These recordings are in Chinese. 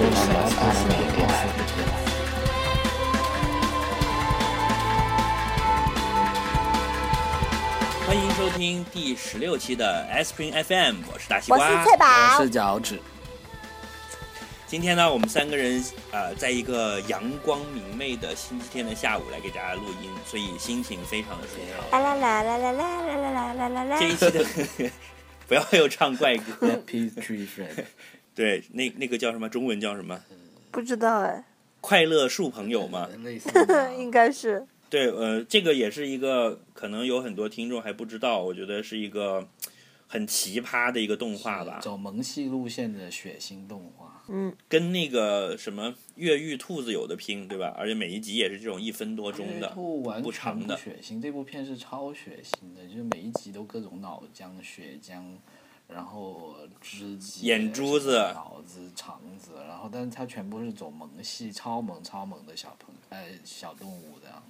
欢迎收听第十六期的 S Spring FM，我是大西瓜我。是翠宝我，是脚趾，今天呢，我们三个人呃，在一个阳光明媚的星期天的下午来给大家录音，所以心情非常的舒畅。啦啦啦啦啦啦啦啦啦啦啦这一期的不要又唱怪歌，Happy Tree Friend，对，那那个叫什么？中文叫什么？不知道哎，快乐树朋友吗？类似 应该是对，呃，这个也是一个可能有很多听众还不知道，我觉得是一个很奇葩的一个动画吧，走萌系路线的血腥动画，嗯，跟那个什么越狱兔子有的拼，对吧？而且每一集也是这种一分多钟的，不长的血腥，这部片是超血腥的，就是每一集都各种脑浆、血浆，然后肢解、眼珠子脑子、肠子，然后但是它全部是走萌系，超萌超萌的小朋呃小动物这样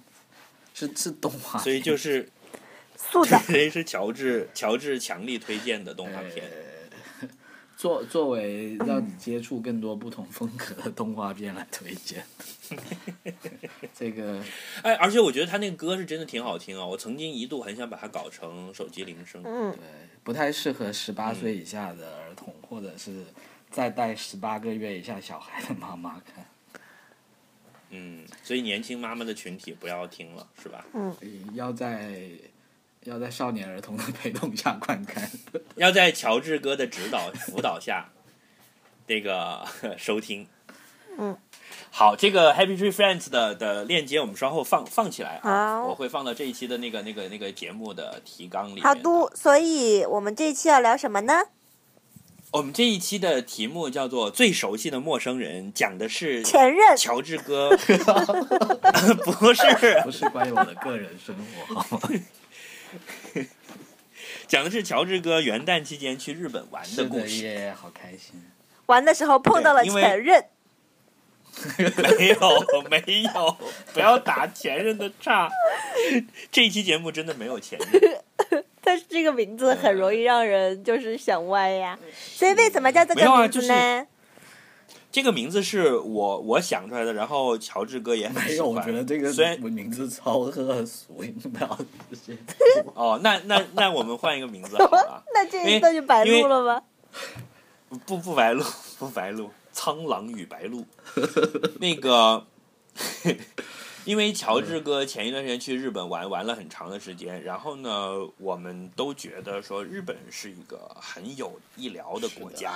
子，是是动画，所以就是 素的，这是乔治乔治强力推荐的动画片。呃作作为让你接触更多不同风格的动画片来推荐，这个哎，而且我觉得他那个歌是真的挺好听啊！我曾经一度很想把它搞成手机铃声。嗯，对不太适合十八岁以下的儿童，或者是再带十八个月以下小孩的妈妈看。嗯，所以年轻妈妈的群体不要听了，是吧？嗯要在要在少年儿童的陪同下观看。要在乔治哥的指导辅导下，这个 收听。嗯，好，这个 Happy Tree Friends 的的链接我们稍后放放起来啊，我会放到这一期的那个那个那个节目的提纲里面。好的。所以我们这一期要聊什么呢？我们这一期的题目叫做《最熟悉的陌生人》，讲的是前任，乔治哥，不是不是关于我的个人生活，好吗？讲的是乔治哥元旦期间去日本玩的故事。耶，好开心。玩的时候碰到了前任，没有没有，不要打前任的岔。这一期节目真的没有前任。但是这个名字很容易让人就是想歪呀。所以为什么叫这个名字呢？这个名字是我我想出来的，然后乔治哥也很没有，我喜欢。觉得这个虽然名字超恶俗，你不要。哦，那那那我们换一个名字好了。那这一段就白录了吗？不不白录，不白鹿，苍狼与白鹿。那个，因为乔治哥前一段时间去日本玩玩了很长的时间，然后呢，我们都觉得说日本是一个很有医疗的国家。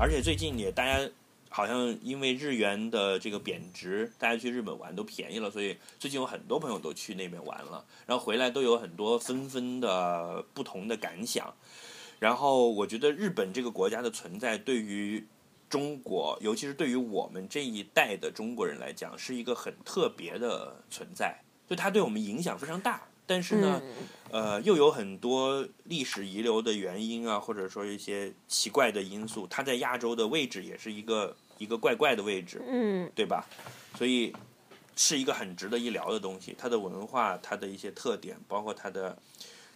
而且最近也大家好像因为日元的这个贬值，大家去日本玩都便宜了，所以最近有很多朋友都去那边玩了，然后回来都有很多纷纷的不同的感想。然后我觉得日本这个国家的存在对于中国，尤其是对于我们这一代的中国人来讲，是一个很特别的存在，就它对我们影响非常大。但是呢，嗯呃，又有很多历史遗留的原因啊，或者说一些奇怪的因素，它在亚洲的位置也是一个一个怪怪的位置，嗯对吧？所以是一个很值得一聊的东西。它的文化，它的一些特点，包括它的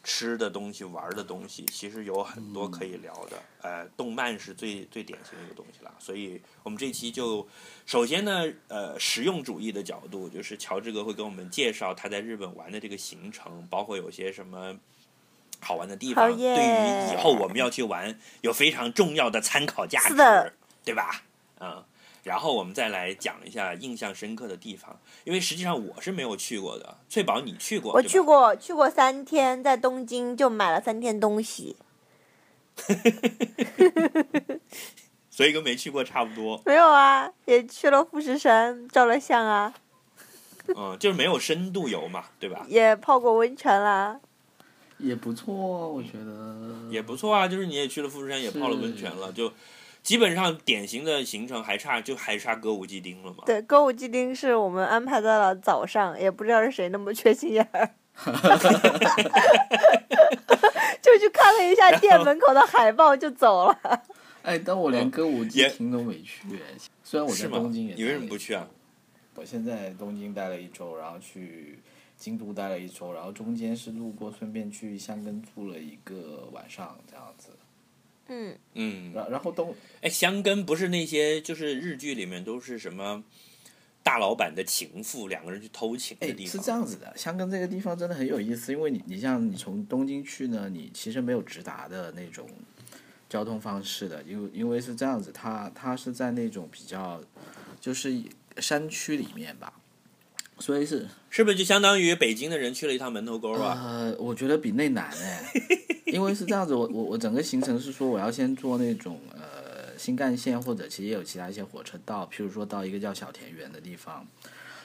吃的东西、玩的东西，其实有很多可以聊的。呃，动漫是最最典型的一个东西了。所以我们这期就首先呢，呃，实用主义的角度，就是乔治哥会跟我们介绍他在日本玩的这个行程，包括有些什么。好玩的地方，对于以后我们要去玩有非常重要的参考价值对吧？嗯，然后我们再来讲一下印象深刻的地方，因为实际上我是没有去过的。翠宝，你去过？我去，过，去过三天，在东京就买了三天东西。所以跟没去过差不多。没有啊，也去了富士山，照了相啊，嗯，就是没有深度游嘛，对吧？也泡过温泉啦。也不错，我觉得也不错啊，就是你也去了富士山，也泡了温泉了，就基本上典型的行程还差就还差歌舞伎町了嘛。对，歌舞伎町是我们安排在了早上，也不知道是谁那么缺心眼儿，就去看了一下店门口的海报就走了。哎，但我连歌舞伎也町都没去，虽然我在是东京也。你为什么不去啊？？我现在东京待了一周，然后去京都待了一周，然后中间是路过，顺便去箱根住了一个晚上，这样子。嗯，嗯，然然后都哎，香根不是那些就是日剧里面都是什么大老板的情妇，两个人去偷情的哎地方。是这样子的，香根这个地方真的很有意思，因为你你像你从东京去呢，你其实没有直达的那种交通方式的，因为因为是这样子，它它是在那种比较就是山区里面吧，所以是是不是就相当于北京的人去了一趟门头沟啊？呃，我觉得比那难哎，因为是这样子，我我我整个行程是说我要先坐那种呃新干线或者其实也有其他一些火车到，譬如说到一个叫小田园的地方，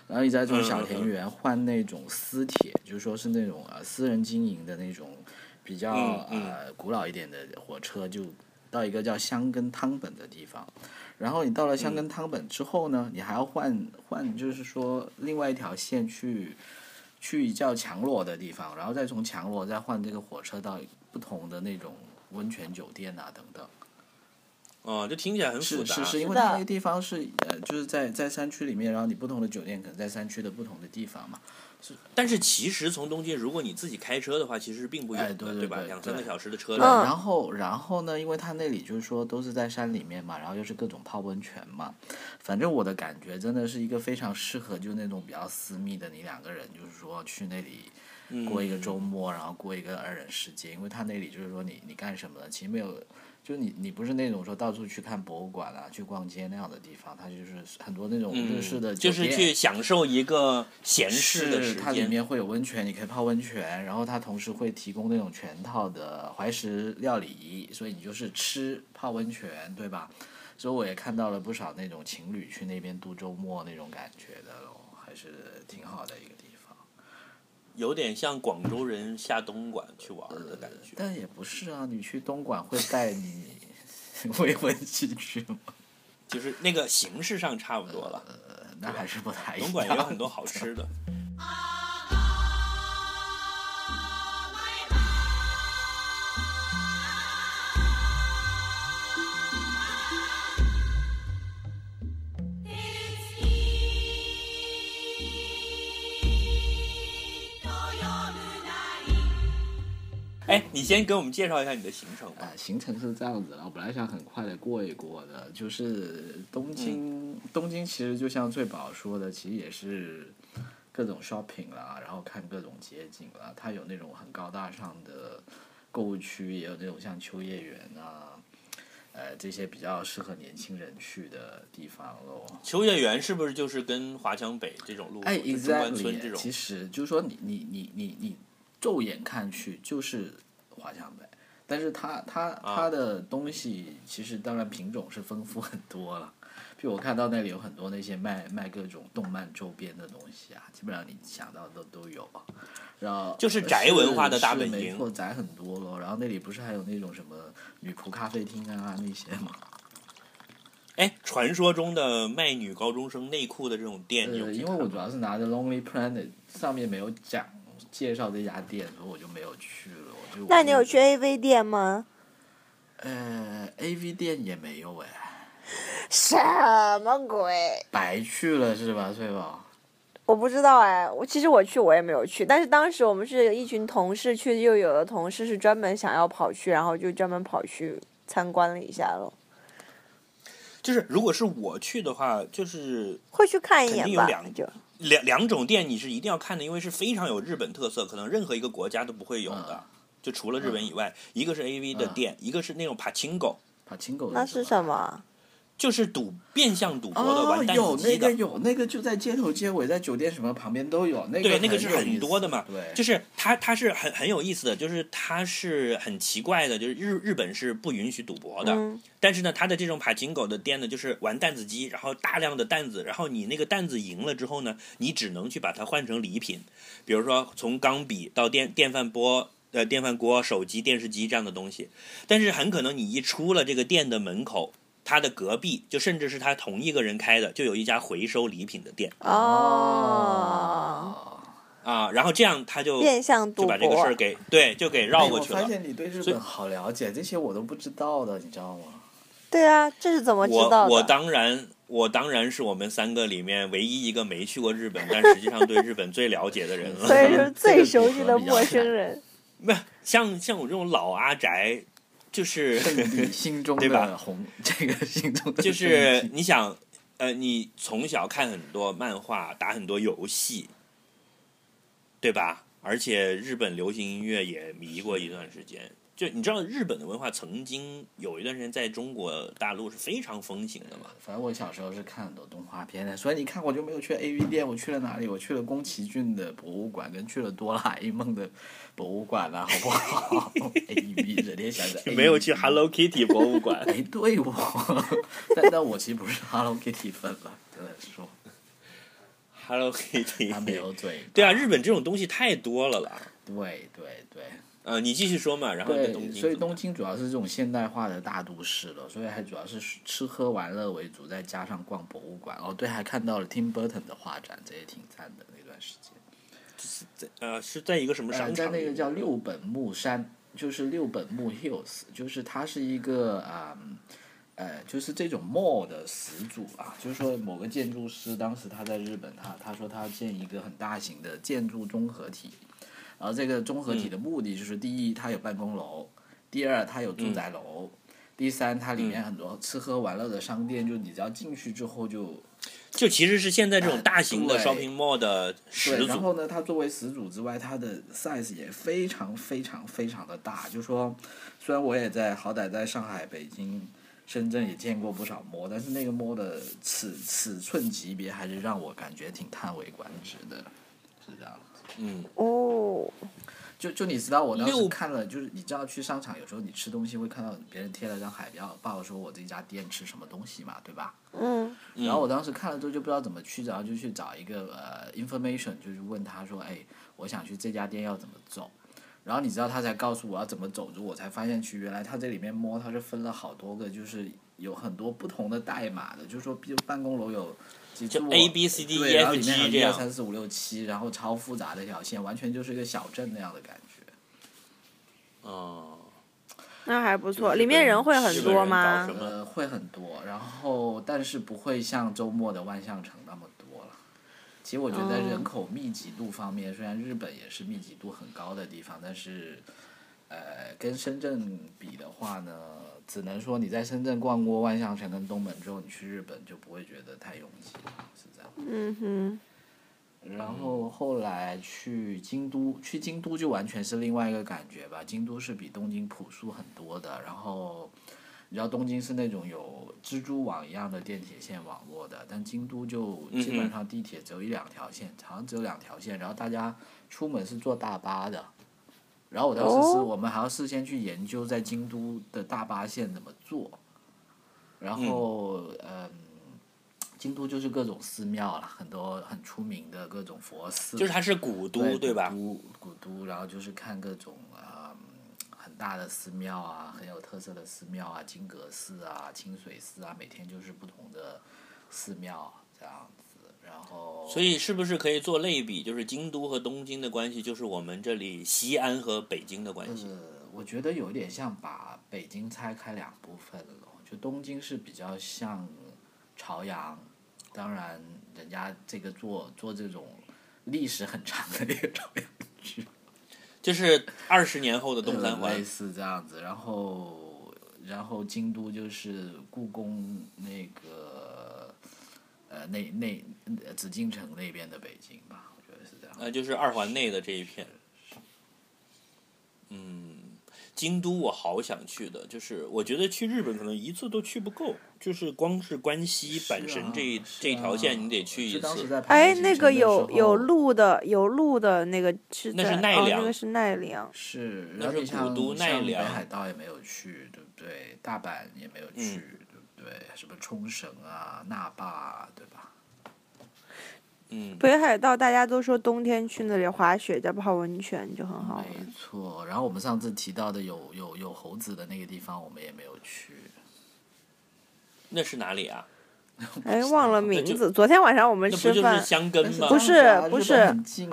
然后你再从小田园换那种私铁，就是说是那种呃私人经营的那种比较呃古老一点的火车，就到一个叫香根汤本的地方。然后你到了香根汤本之后呢，你还要换换，就是说另外一条线去去叫强罗的地方，然后再从强罗再换这个火车到不同的那种温泉酒店啊等等。哦，这听起来很复杂。是是是，因为它那个地方是呃就是在在山区里面，然后你不同的酒店可能在山区的不同的地方嘛。但是其实从东京，如果你自己开车的话，其实并不远？对对对两三个小时的车对，程。嗯然后然后呢，因为它那里就是说都是在山里面嘛，然后又是各种泡温泉嘛，反正我的感觉真的是一个非常适合就那种比较私密的，你两个人就是说去那里过一个周末，然后过一个二人世界，因为它那里就是说你你干什么呢？其实没有。就是你，你不是那种说到处去看博物馆啊、去逛街那样的地方，它就是很多那种日式的嗯，就，是去享受一个闲适的是时间。它里面会有温泉，你可以泡温泉，然后它同时会提供那种全套的怀石料理，所以你就是吃泡温泉，对吧？所以我也看到了不少那种情侣去那边度周末那种感觉的咯，还是挺好的一个。有点像广州人下东莞去玩的感觉。但也不是啊，你去东莞会带你 未婚妻去吗？就是那个形式上差不多了。呃，那还是不太一样。东莞也有很多好吃的。哎，你先给我们介绍一下你的行程吧。啊，行程是这样子的，我本来想很快的过一过的，就是东京，嗯东京其实就像最宝说的，其实也是各种 shopping 啦，然后看各种街景啦，它有那种很高大上的购物区，也有那种像秋叶原啊，呃，这些比较适合年轻人去的地方喽。秋叶原是不是就是跟华强北这种路就中关村这种其实就是说你你你你你骤眼看去就是华强北，但是它它啊它的东西其实当然品种是丰富很多了。比如我看到那里有很多那些卖卖各种动漫周边的东西啊，基本上你想到的都有。然后就是宅文化的大本营没错，宅很多咯。然后那里不是还有那种什么女仆咖啡厅啊那些吗？哎，传说中的卖女高中生内裤的这种店，呃，因为我主要是拿着 Lonely Planet 上面没有讲介绍这家店，所以我就没有去了。我就那你有去 AV 店吗？呃，AV 店也没有哎，什么鬼？白去了是吧，翠宝？我不知道哎，我其实我去我也没有去，但是当时我们是一群同事去，又有的同事是专门想要跑去，然后就专门跑去参观了一下咯。就是如果是我去的话，就是会去看一肯定眼吧有两，就两两种店你是一定要看的，因为是非常有日本特色，可能任何一个国家都不会有的。就除了日本以外，一个是 A V 的嗯店，一个是那种 pachinko，帕青狗那是什？么？就是赌变相赌博的哦玩，弹有那子机的。个有那个就在街头街尾，在酒店什么旁边都有，那个对，那个是很多的嘛。对，就是它，它是很很有意思的，就是它是很奇怪的，就是日日本是不允许赌博的，嗯，但是呢，它的这种帕金狗的店呢，就是玩弹子机，然后大量的弹子，然后你那个弹子赢了之后呢，你只能去把它换成礼品，比如说从钢笔到电电饭锅。呃，电饭锅、手机、电视机这样的东西，但是很可能你一出了这个店的门口，它的隔壁就甚至是他同一个人开的，就有一家回收礼品的店哦，啊，然后这样他就变相赌就把这个事儿。给对，就给绕过去了哎我发。现你对日本好了解，这些我都不知道的，你知道吗？对啊，这是怎么知道的？我我当然我当然是我们三个里面唯一一个没去过日本，但 实际上对日本最了解的人了。所以是最熟悉的 陌生人。不像像我这种老阿宅，就是圣地 心中对吧的红，这个心中的就是你想，呃，你从小看很多漫画，打很多游戏，对吧？而且日本流行音乐也迷过一段时间。就你知道，日本的文化曾经有一段时间在中国大陆是非常风行的嘛？反正我小时候是看很多动画片的，所以你看我就没有去 A V 店，我去了哪里？我去了宫崎骏的博物馆，跟去了哆啦 A 梦的博物馆了，好不好？A V 整天想着没有去 Hello Kitty 博物馆。哎，对我，但但我其实不是 Hello Kitty 粉了，真的说 Hello Kitty，他没有嘴。对啊，日本这种东西太多了啦。对对对呃，你继续说嘛，然后对，东京所以东京主要是这种现代化的大都市了，所以还主要是吃喝玩乐为主，再加上逛博物馆。哦，对，还看到了 Tim Burton 的画展，这也挺赞的那段时间。是在呃是在一个什么商呃，场？在那个叫六本木山，就是六本木 Hills，就是它是一个啊。呃，就是这种 mall 的始祖啊，就是说某个建筑师当时他在日本，他他说他要建一个很大型的建筑综合体，然后这个综合体的目的就是第一，它有办公楼；第二，它有住宅楼；第三，它里面很多吃喝玩乐的商店，就你只要进去之后就就其实是现在这种大型的对 shopping mall 的始对，然。后呢，它作为始祖之外，它的 size 也非常非常非常的大。就说，虽然我也在好歹在上海、北京、深圳也见过不少摸，但是那个摸的尺尺寸级别还是让我感觉挺叹为观止的，是这样。嗯，哦，就就你知道，我当时看了，就是你知道去商场有时候你吃东西会看到别人贴了张海报，报说我这家店吃什么东西嘛，对吧？嗯，然后我当时看了之后就不知道怎么去，然后就去找一个呃 information，就是问他说，哎，我想去这家店要怎么走？然后你知道他才告诉我要怎么走路，我才发现去原来他这里面摸它是分了好多个，就是有很多不同的代码的，就是说比如办公楼有几就 A B C D E 对，然后 F 里面还 G 有一二这样。三四五六七，然后超复杂的一条线，完全就是一个小镇那样的感觉。哦，那还不错。里面人会很多吗呃，会很多，然后但是不会像周末的万象城那么多了。其实我觉得人口密集度方面，虽然日本也是密集度很高的地方，但是，呃，跟深圳比的话呢，只能说你在深圳逛过万象城跟东门之后，你去日本就不会觉得太拥挤了，是这样。嗯哼，然后后来去京都，去京都就完全是另外一个感觉吧。京都是比东京朴素很多的，然后你知道东京是那种有蜘蛛网一样的电铁线网络的，但京都就基本上地铁只有一两条线，好像只有两条线，然后大家出门是坐大巴的。然后我当时是哦我们还要事先去研究在京都的大巴线怎么做，然后嗯。京都就是各种寺庙了，很多很出名的各种佛寺。就是它是古都，对对吧？古都，古都，然后就是看各种啊、很大的寺庙啊，很有特色的寺庙啊，金阁寺啊、清水寺啊，每天就是不同的寺庙这样子，然后。所以是不是可以做类比？就是京都和东京的关系，就是我们这里西安和北京的关系。呃，我觉得有点像把北京拆开两部分了，就东京是比较像朝阳，当然人家这个做做这种历史很长的一个朝阳区。就是二十年后的东三环呃 类。似这样子，然后然后京都就是故宫那个呃那那呃紫禁城那边的北京吧，我觉得是这样。呃，就是二环内的这一片。嗯，京都我好想去的，就是我觉得去日本可能一次都去不够，就是光是关西阪神这一、这条线你得去一次。哎，那个有有路的，有路的那个是奈良那个是奈良。是，那是古都奈良海道也没有去，对不对？大阪也没有去，嗯对？什么冲绳啊、那霸啊，对吧？嗯，北海道大家都说冬天去那里滑雪再泡温泉就很好没。错。然后我们上次提到的有有有猴子的那个地方，我们也没有去。那是哪里啊？哎，忘了名字。昨天晚上我们那不是吃饭，香根吗？不是不是很近，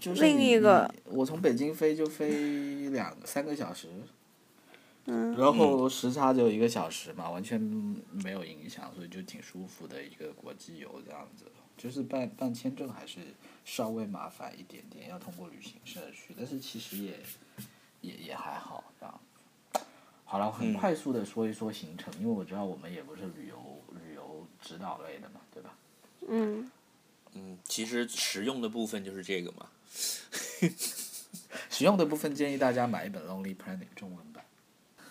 就是另一个，我从北京飞就飞两三个小时，嗯，然后时差就一个小时嘛，完全没有影响，所以就挺舒服的一个国际游这样子。就是办办签证还是稍微麻烦一点点，要通过旅行社去，但是其实也也也还好这样。好了，很嗯快速的说一说行程，因为我知道我们也不是旅游旅游指导类的嘛，对吧？嗯，嗯，其实实用的部分就是这个嘛。实用的部分建议大家买一本《Lonely Planet》中文版。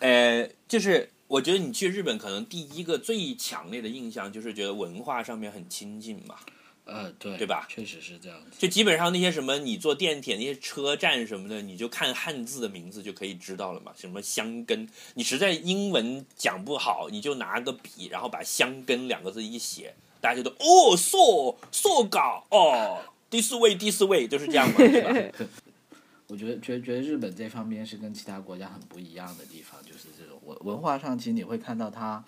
呃，就是我觉得你去日本，可能第一个最强烈的印象就是觉得文化上面很亲近嘛。呃，对，对吧确实是这样子。就基本上那些什么，你坐电铁那些车站什么的，你就看汉字的名字就可以知道了嘛。什么香根，你实在英文讲不好，你就拿个笔，然后把香根两个字一写，大家就都哦，so so 搞哦，this way this way，就是这样嘛，对吧？我觉得觉得觉得日本这方面是跟其他国家很不一样的地方，就是这种文文化上，其实你会看到它。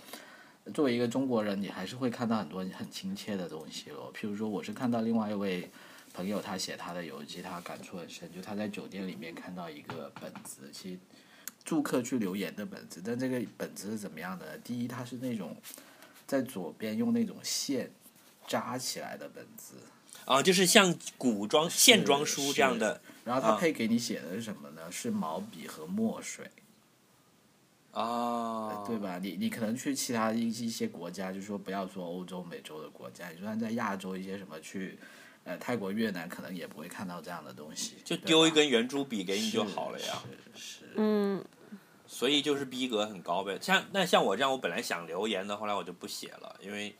作为一个中国人，你还是会看到很多很亲切的东西咯。譬如说，我是看到另外一位朋友，他写他的游记，他感触很深，就他在酒店里面看到一个本子，其实住客去留言的本子，但这个本子是怎么样的呢？第一，它是那种在左边用那种线扎起来的本子，啊，就是像古装线装书这样的然后它啊配给你写的是什么呢？是毛笔和墨水。啊，对？吧？你你可能去其他一一些国家，就是说不要说欧洲、美洲的国家，你就算在亚洲一些什么去，呃，泰国、越南，可能也不会看到这样的东西。就丢一根圆珠笔给你就好了呀。是是是，嗯，所以就是逼格很高呗。像那像我这样，我本来想留言的，后来我就不写了，因为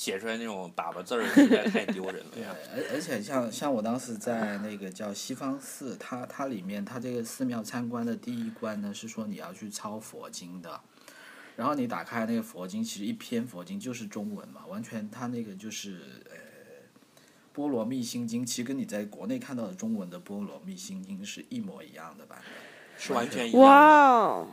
写出来那种粑粑字儿实在太丢人了对，呀。而而且像像我当时在那个叫西方寺，它它里面它这个寺庙参观的第一关呢是说你要去抄佛经的，然后你打开那个佛经，其实一篇佛经就是中文嘛，完全它那个就是呃。波罗蜜心经其实跟你在国内看到的中文的波罗蜜心经是一模一样的版本，是完全一样的。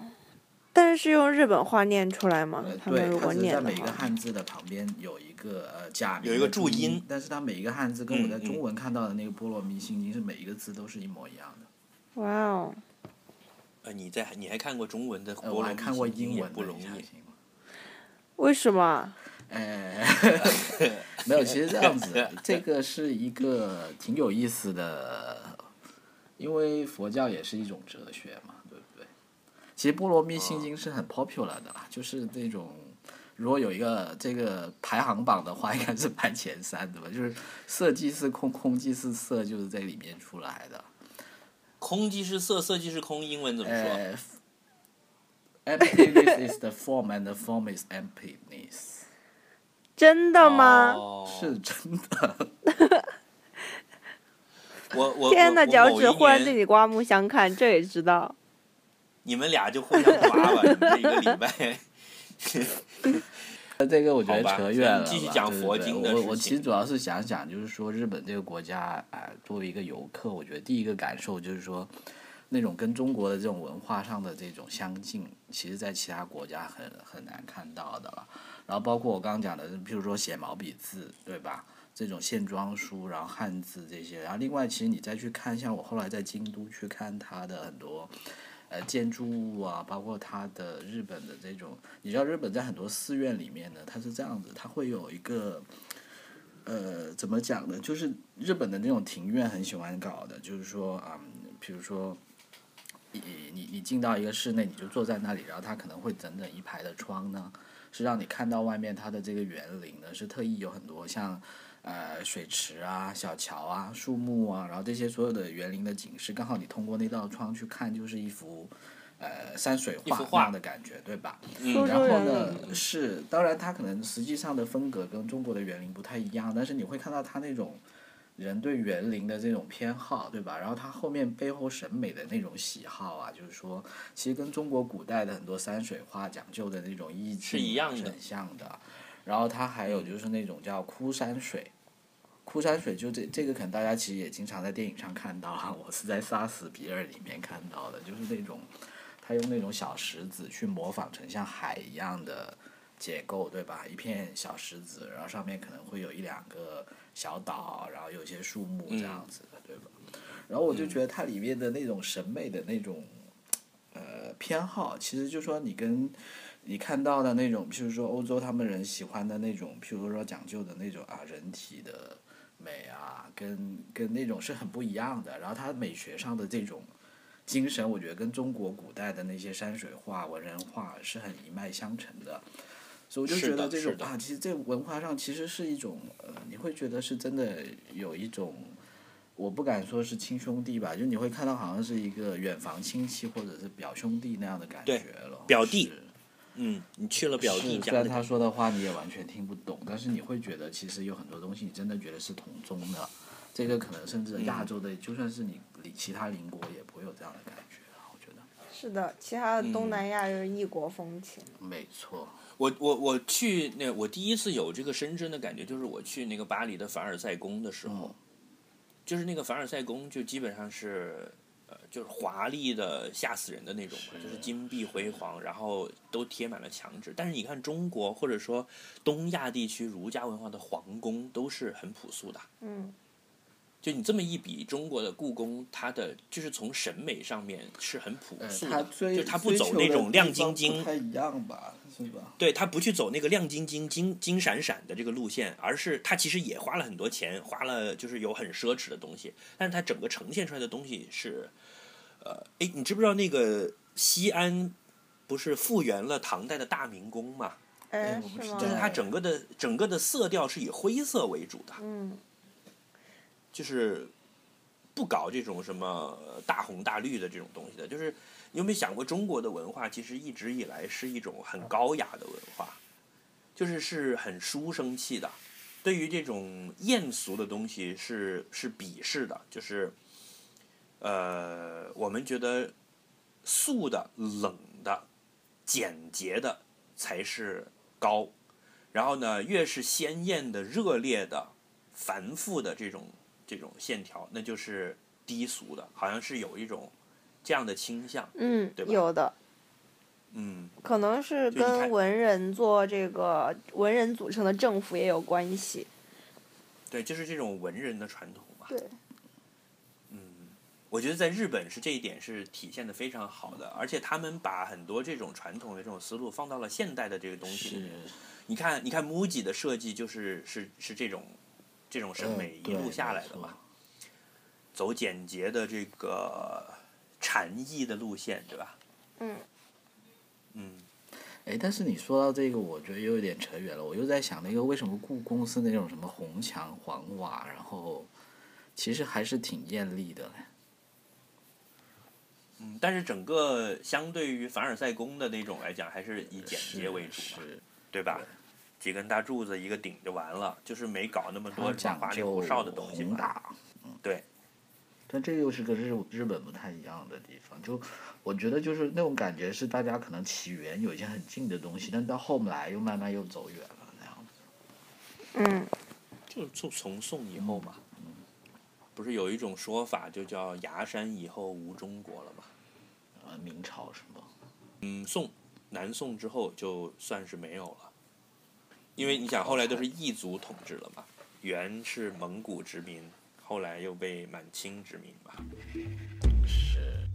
但是用日本话念出来吗呃，？他们对，如果它是在每一个汉字的旁边有一个呃假名有一个注注音但是它每一个汉字跟我在中文看到的那个波罗蜜心经是每一个字都是一模一样的。哇哦！呃，你在你还看过中文的呃，波罗蜜我还看过英文的，不容易？为什么？哎，没有，其实这样子，这个是一个挺有意思的，因为佛教也是一种哲学嘛？其实波罗蜜心经是很 popular 的啦，就是那种如果有一个这个排行榜的话，应该是排前三的吧，就是色即是空，空即是色，就是在里面出来的。空即是色，色即是空，英文怎么说？呃，emptiness is the form and the form is emptiness，真的吗？哦是真的。我我天哪，脚趾忽然年对你刮目相看，这也知道。你们俩就互相刮吧，你们这一个礼拜。这个我觉得扯远了。继续讲佛对对对经的事我我其实主要是想讲，就是说日本这个国家，啊、作为一个游客，我觉得第一个感受就是说，那种跟中国的这种文化上的这种相近，其实在其他国家很很难看到的了。然后包括我刚刚讲的，譬如说写毛笔字，对吧？这种线装书，然后汉字这些，然后另外，其实你再去看，像我后来在京都去看他的很多。呃，建筑物啊，包括它的日本的这种，你知道日本在很多寺院里面呢，它是这样子，它会有一个，呃，怎么讲呢？就是日本的那种庭院很喜欢搞的，就是说啊、嗯，比如说，你你你进到一个室内，你就坐在那里，然后它可能会整整一排的窗呢，是让你看到外面它的这个园林呢，是特意有很多像。呃，水池啊、小桥啊、树木啊，然后这些所有的园林的景致，刚好你通过那道窗去看，就是一幅呃山水画样的感觉，对吧？嗯然后呢，林是当然它可能实际上的风格跟中国的园林不太一样，但是你会看到它那种人对园林的这种偏好，对吧？然后它后面背后审美的那种喜好啊，就是说，其实跟中国古代的很多山水画讲究的那种意境是一样的是很像的。然后它还有就是那种叫枯山水。枯山水就这这个可能大家其实也经常在电影上看到哈，我是在《杀死比尔》里面看到的，就是那种他用那种小石子去模仿成像海一样的结构，对吧？一片小石子，然后上面可能会有一两个小岛，然后有些树木这样子的，对吧？然后我就觉得它里面的那种审美的那种呃偏好，其实就说你跟你看到的那种，譬如说欧洲他们人喜欢的那种，譬如说讲究的那种啊人体的美啊，跟跟那种是很不一样的。然后它美学上的这种精神，我觉得跟中国古代的那些山水画、文人画是很一脉相承的。所以我就觉得这种啊，其实这文化上其实是一种呃，你会觉得是真的有一种。我不敢说是亲兄弟吧，就你会看到好像是一个远房亲戚或者是表兄弟那样的感觉了。表弟是嗯，你去了表弟，家虽然他说的话你也完全听不懂，但是你会觉得其实有很多东西你真的觉得是同宗的。这个可能甚至亚洲的，就算是你离其他邻国也不会有这样的感觉，我觉得。是的，其他的东南亚就是异国风情。没错，我我我去那我第一次有这个深深的感觉，就是我去那个巴黎的凡尔赛宫的时候，嗯就是那个凡尔赛宫就基本上是呃就是华丽的吓死人的那种嘛，就是金碧辉煌，然后都贴满了墙纸。但是你看中国或者说东亚地区儒家文化的皇宫都是很朴素的，嗯，就你这么一比，中国的故宫它的就是从审美上面是很朴呃，素就它不走那种亮晶晶不太一样吧，是吧？对它不去走那个亮晶晶、金金闪闪的这个路线，而是它其实也花了很多钱，花了就是有很奢侈的东西，但是它整个呈现出来的东西是，呃，哎，你知不知道那个西安不是复原了唐代的大明宫嘛？哎，我不知是吗？就是它整个的整个的色调是以灰色为主的，嗯就是不搞这种什么呃大红大绿的这种东西的。就是你有没有想过，中国的文化其实一直以来是一种很高雅的文化，就是是很书生气的。对于这种艳俗的东西是是鄙视的，就是呃，我们觉得素的、冷的、简洁的才是高，然后呢，越是鲜艳的、热烈的、繁复的这种这种线条，那就是低俗的，好像是有一种这样的倾向。嗯对，吧有的，嗯，可能是跟文人做这个文人组成的政府也有关系。对，就是这种文人的传统嘛。对，嗯，我觉得在日本是这一点是体现的非常好的，而且他们把很多这种传统的这种思路放到了现代的这个东西里面。你看，你看 MUJI 的设计就是是是这种这种审美嗯一路下来的嘛，走简洁的这个禅意的路线，对吧？嗯嗯，哎，但是你说到这个，我觉得又有点扯远了。我又在想，那个为什么故宫是那种什么红墙黄瓦，然后其实还是挺艳丽的嘞。嗯，但是整个相对于凡尔赛宫的那种来讲，还是以简洁为主对吧？几根大柱子一个顶就完了，就是没搞那么多花里究胡哨的东西嘛。宏大。嗯对。但这又是个日日本不太一样的地方，就我觉得就是那种感觉是大家可能起源有一些很近的东西，但到后来又慢慢又走远了那样子。嗯就就从宋以后嘛，不是有一种说法就叫崖山以后无中国了吗？呃，明朝是吗？嗯，宋南宋之后就算是没有了，因为你想后来都是异族统治了嘛，元是蒙古殖民，后来又被满清殖民吧。是。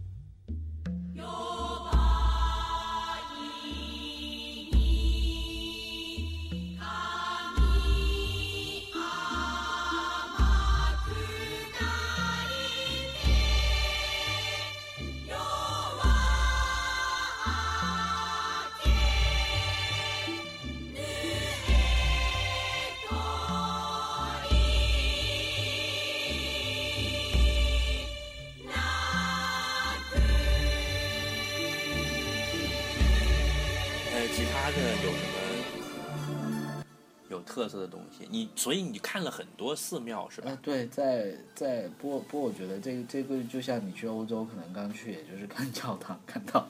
特色的东西？你所以你看了很多寺庙是吧呃，？对，在在不过不过，我觉得这个这个就像你去欧洲，可能刚去也就是看教堂，看到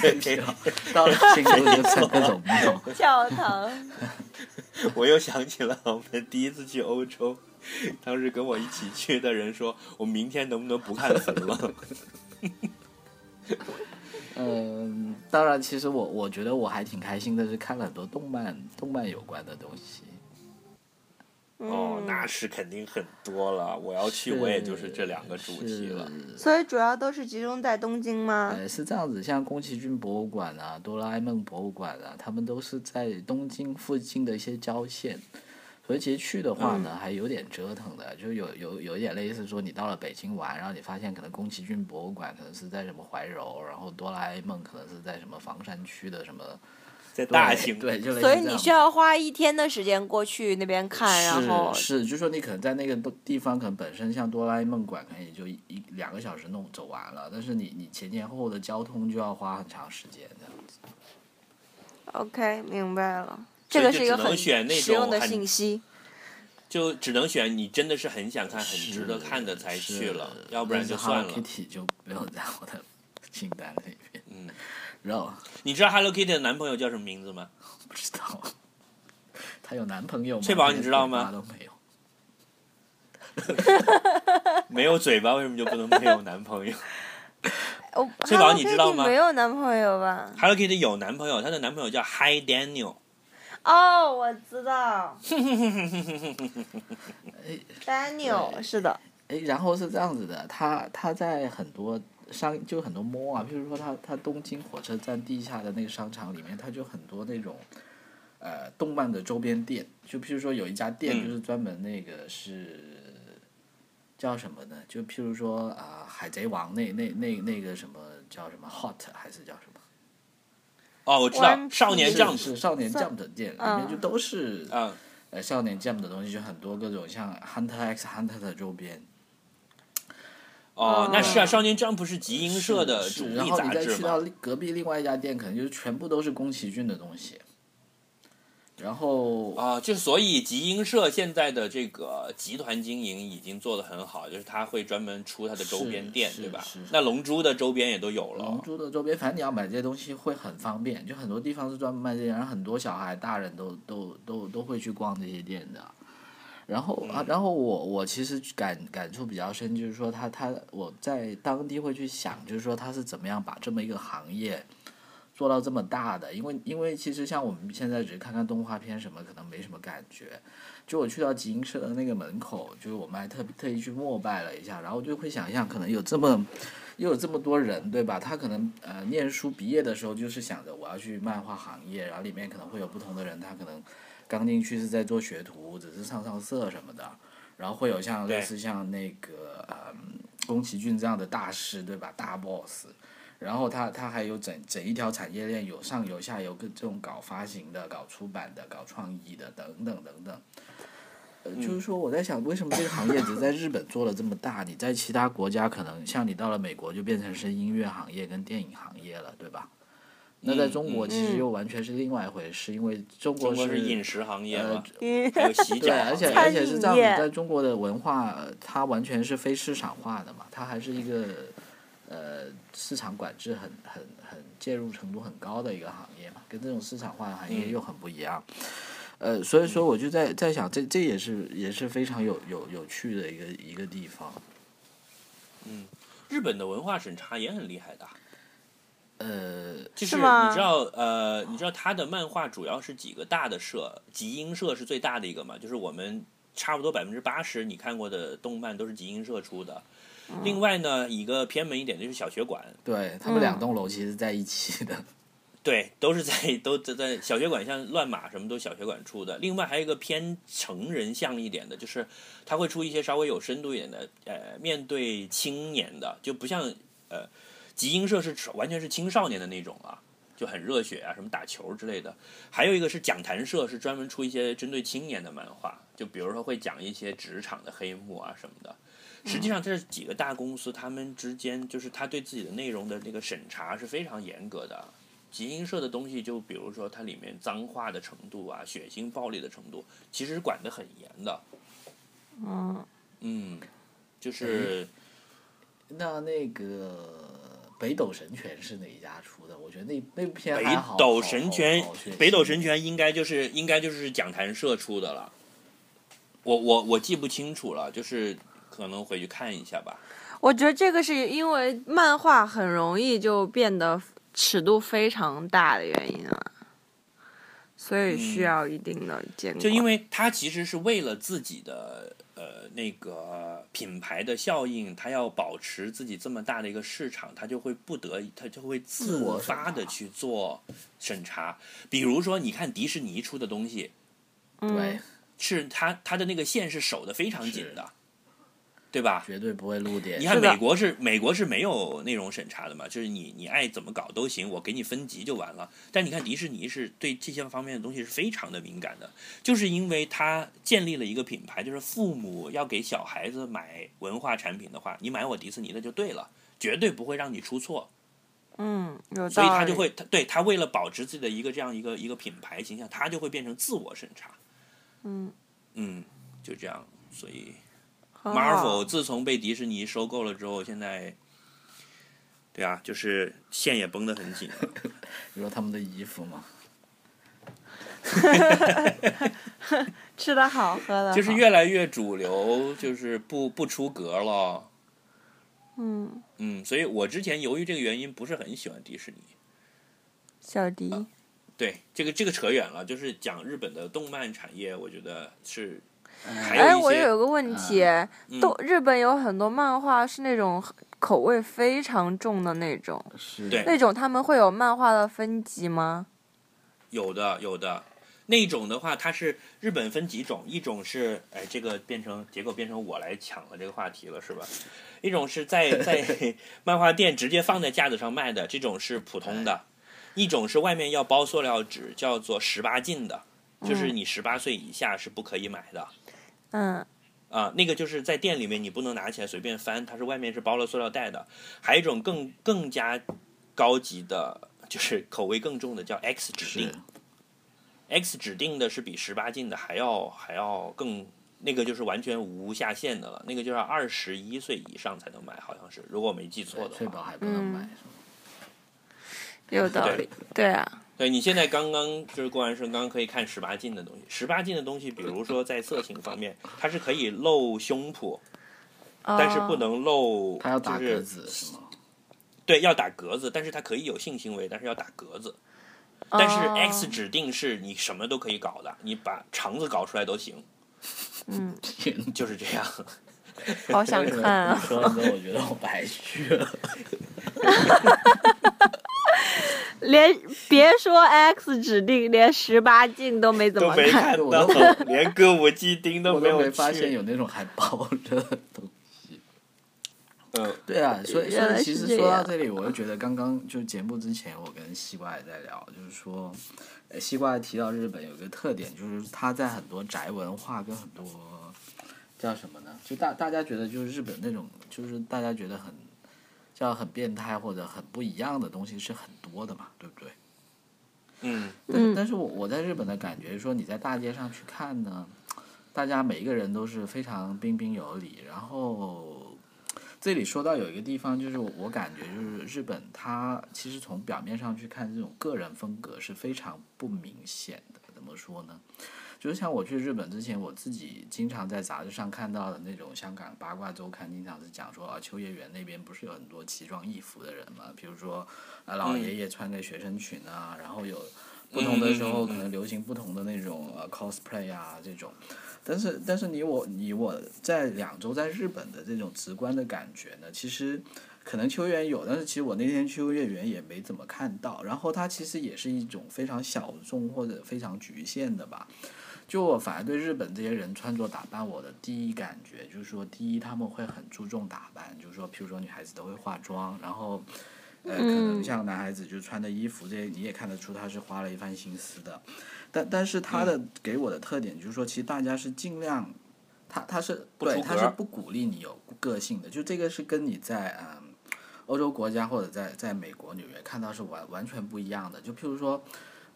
对对 到了新洲 就看各种庙。教堂，我又想起了我们第一次去欧洲，当时跟我一起去的人说，我明天能不能不看坟了？嗯，当然，其实我我觉得我还挺开心的，是看了很多动漫动漫有关的东西。哦，嗯那是肯定很多了。我要去，我也就是这两个主题了。所以主要都是集中在东京吗？呃，是这样子，像宫崎骏博物馆啊、哆啦 A 梦博物馆啊，他们都是在东京附近的一些郊县，所以其实去的话呢，还有点折腾的，就有有有一点类似说你到了北京玩，然后你发现可能宫崎骏博物馆可能是在什么怀柔，然后哆啦 A 梦可能是在什么房山区的什么在大型，对，就类似所以你需要花一天的时间过去那边看，然后是是，就说你可能在那个地方，可能本身像哆啦 A 梦馆，可能也就一一两个小时弄走完了，但是你你前前后后的交通就要花很长时间这样子。OK 明白了，这个是一个就只能很选那实用的种很信息。就只能选你真的是很想看、很值得看的才去了，要不然就算了。Kitty 就没有在我的清单里面。嗯，然后你知道 Hello Kitty 的男朋友叫什么名字吗？不知道她有男朋友吗？翠宝你知道吗没有。没有嘴巴，为什么就不能没有男朋友哦翠宝你知道吗没有男朋友吧？？Hello Kitty 有男朋友，她的男朋友叫 Hi Daniel。哦，我知道，Daniel 是的，哎，然后是这样子的，他他在很多商就很多 mall 啊，譬如说他他东京火车站地下的那个商场里面，他就很多那种呃动漫的周边店，就譬如说有一家店嗯就是专门那个是、叫什么呢？就譬如说啊、海贼王那那那那个什么叫什么 Hot 还是叫什么？哦，我知道少年是 Jump 是少年算 Jump 的店，里嗯面就都是啊，呃少年 Jump 的东西，就很多各种像 Hunter X Hunter 的周边。哦，那是啊，哦少年 Jump 是集英社的是主是然后你再。去到隔壁另外一家店，可能就是全部都是宫崎骏的东西。然后啊，就所以集英社现在的这个集团经营已经做得很好，就是他会专门出他的周边店，对吧是是？那龙珠的周边也都有了龙。珠的周边，反正你要买这些东西会很方便，就很多地方是专门卖这些，然后很多小孩、大人都都都都会去逛这些店的。然后啊，然后我我其实感感触比较深，就是说他他我在当地会去想，就是说他是怎么样把这么一个行业做到这么大的，因为因为其实像我们现在只是看看动画片什么，可能没什么感觉。就我去到集英社的那个门口，就是我们还特特意去膜拜了一下，然后就会想象可能有这么又有这么多人，对吧？他可能呃念书毕业的时候就是想着我要去漫画行业，然后里面可能会有不同的人，他可能刚进去是在做学徒，只是上上色什么的，然后会有像类似像那个嗯宫崎骏这样的大师，对吧？大 boss。然后它它还有整整一条产业链，有上游下游各这种搞发行的、搞出版的、搞创意的等等等等。呃，就是说我在想，为什么这个行业只在日本做了这么大？你在其他国家可能像你到了美国就变成是音乐行业跟电影行业了，对吧？那在中国嗯其实嗯又完全是另外一回事，因为中国中国是是饮食行业呃嘛，嗯还有洗对，脚而且而且是这样子，在中国的文化，呃它完全是非市场化的嘛，它还是一个呃市场管制很很很介入程度很高的一个行业嘛，跟这种市场化的行业嗯又很不一样。呃，所以说我就在在想，这这也是也是非常有有有趣的一个一个地方。日本的文化审查也很厉害的。呃，就是你知道，呃，你知道他的漫画主要是几个大的社，集英社是最大的一个嘛，就是我们差不多百分之八十你看过的动漫都是集英社出的。另外呢，一个偏门一点的就是小学馆，对他们两嗯栋楼其实在一起的。对，都是在都在在小学馆，像乱马什么都小学馆出的。另外还有一个偏成人向一点的，就是他会出一些稍微有深度一点的，呃，面对青年的，就不像呃，集英社是完全是青少年的那种啊，就很热血啊，什么打球之类的。还有一个是讲谈社，是专门出一些针对青年的漫画，就比如说会讲一些职场的黑幕啊什么的。实际上，这几个大公司他们之间，就是他对自己的内容的那个审查是非常严格的。集英社的东西，就比如说它里面脏话的程度啊、血腥暴力的程度，其实管得很严的。嗯，嗯，就是那那个北斗神拳是哪一家出的？我觉得那那部片北还好。斗神拳北斗神拳应该就是应该就是讲坛社出的了。我我我记不清楚了，就是可能回去看一下吧。我觉得这个是因为漫画很容易就变得尺度非常大的原因啊，所以需嗯要一定的监管。就因为他其实是为了自己的呃那个品牌的效应，他要保持自己这么大的一个市场，他就会不得已，他就会自发的去做审查。比如说，你看迪士尼出的东西，嗯对，是他他的那个线是守的非常紧的，对吧？绝对不会露点。你看美国是美国是没有内容审查的嘛，就是你你爱怎么搞都行，我给你分级就完了。但你看迪士尼是对这些方面的东西是非常的敏感的，就是因为它建立了一个品牌，就是父母要给小孩子买文化产品的话，你买我迪士尼的就对了，绝对不会让你出错。嗯，有所以。他就会他对他为了保持自己的一个这样一个一个品牌形象，他就会变成自我审查。嗯嗯，就这样，所以。Marvel 自从被迪士尼收购了之后，现在，对啊，就是线也绷得很紧。比如说他们的衣服嘛，吃的好，喝的，就是越来越主流，就是不不出格了。嗯，嗯，所以我之前由于这个原因不是很喜欢迪士尼。小迪，对，这个这个扯远了，就是讲日本的动漫产业，我觉得是还哎，有一些我有个问题，嗯。都日本有很多漫画是那种口味非常重的那种，是。对。那种他们会有漫画的分级吗？有的有的。那种的话，它是日本分几种，一种是哎，这个变成结果变成我来抢了这个话题了，是吧？一种是在在 漫画店直接放在架子上卖的，这种是普通的；一种是外面要包塑料纸，叫做十八禁的，就是你十八岁以下是不可以买的。嗯啊，那个就是在店里面你不能拿起来随便翻，它是外面是包了塑料袋的。还有一种更更加高级的，就是口味更重的，叫 X 指定。X 指定的是比十八禁的还要还要更那个就是完全无下限的了，那个就要二十一岁以上才能买，好像是，如果我没记错的话。还不能买，嗯有道理，对啊，对你现在刚刚就是过完生，刚刚可以看十八禁的东西。十八禁的东西，比如说在色情方面，它是可以露胸脯，但是不哦能露，它要打就是格子是吗？对，要打格子，但是它可以有性行为，但是要打格子。但是哦 X 指定是你什么都可以搞的，你把肠子搞出来都行，嗯，就是这样。好想看啊！说了之后，我觉得我白去了。连别说 X 指定，连十八禁都没怎么看。看我都到，连歌舞伎町都没有都没发现。有那种还包着的东西。嗯，对啊，所以所以其实说到这里，我就觉得刚刚就节目之前，我跟西瓜也在聊，就是说，呃西瓜提到日本有一个特点，就是它在很多宅文化跟很多叫什么呢？就大大家觉得就是日本那种，就是大家觉得很叫很变态或者很不一样的东西是很多的嘛，对不对？嗯，嗯但是我我在日本的感觉是说，你在大街上去看呢，大家每一个人都是非常彬彬有礼。然后这里说到有一个地方，就是我我感觉就是日本，它其实从表面上去看，这种个人风格是非常不明显的。怎么说呢？就像我去日本之前，我自己经常在杂志上看到的那种香港八卦周刊，经常是讲说啊，秋叶原那边不是有很多奇装异服的人嘛？比如说啊，老爷爷穿个学生裙啊，然后有不同的时候可能流行不同的那种呃 cosplay 啊这种。但是但是你我你我在两周在日本的这种直观的感觉呢，其实可能秋叶原有，但是其实我那天去秋叶原也没怎么看到。然后它其实也是一种非常小众或者非常局限的吧。就我反而对日本这些人穿着打扮，我的第一感觉就是说，第一他们会很注重打扮，就是说，譬如说女孩子都会化妆，然后，呃，可能嗯像男孩子就穿的衣服这些，你也看得出他是花了一番心思的。但但是他的给我的特点就是说，其实大家是尽量，他他是对他是不鼓励你有个性的，就这个是跟你在嗯欧洲国家或者在在美国纽约看到是完完全不一样的。就譬如说，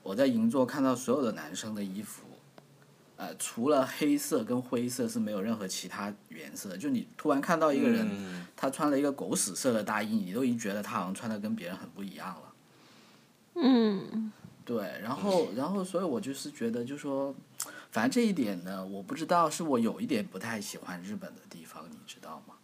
我在银座看到所有的男生的衣服。呃，除了黑色跟灰色是没有任何其他颜色的。就你突然看到一个人，嗯他穿了一个狗屎色的大衣，你都已经觉得他好像穿的跟别人很不一样了。嗯，对，然后然后所以我就是觉得，就说，反正这一点呢，我不知道是我有一点不太喜欢日本的地方，你知道吗？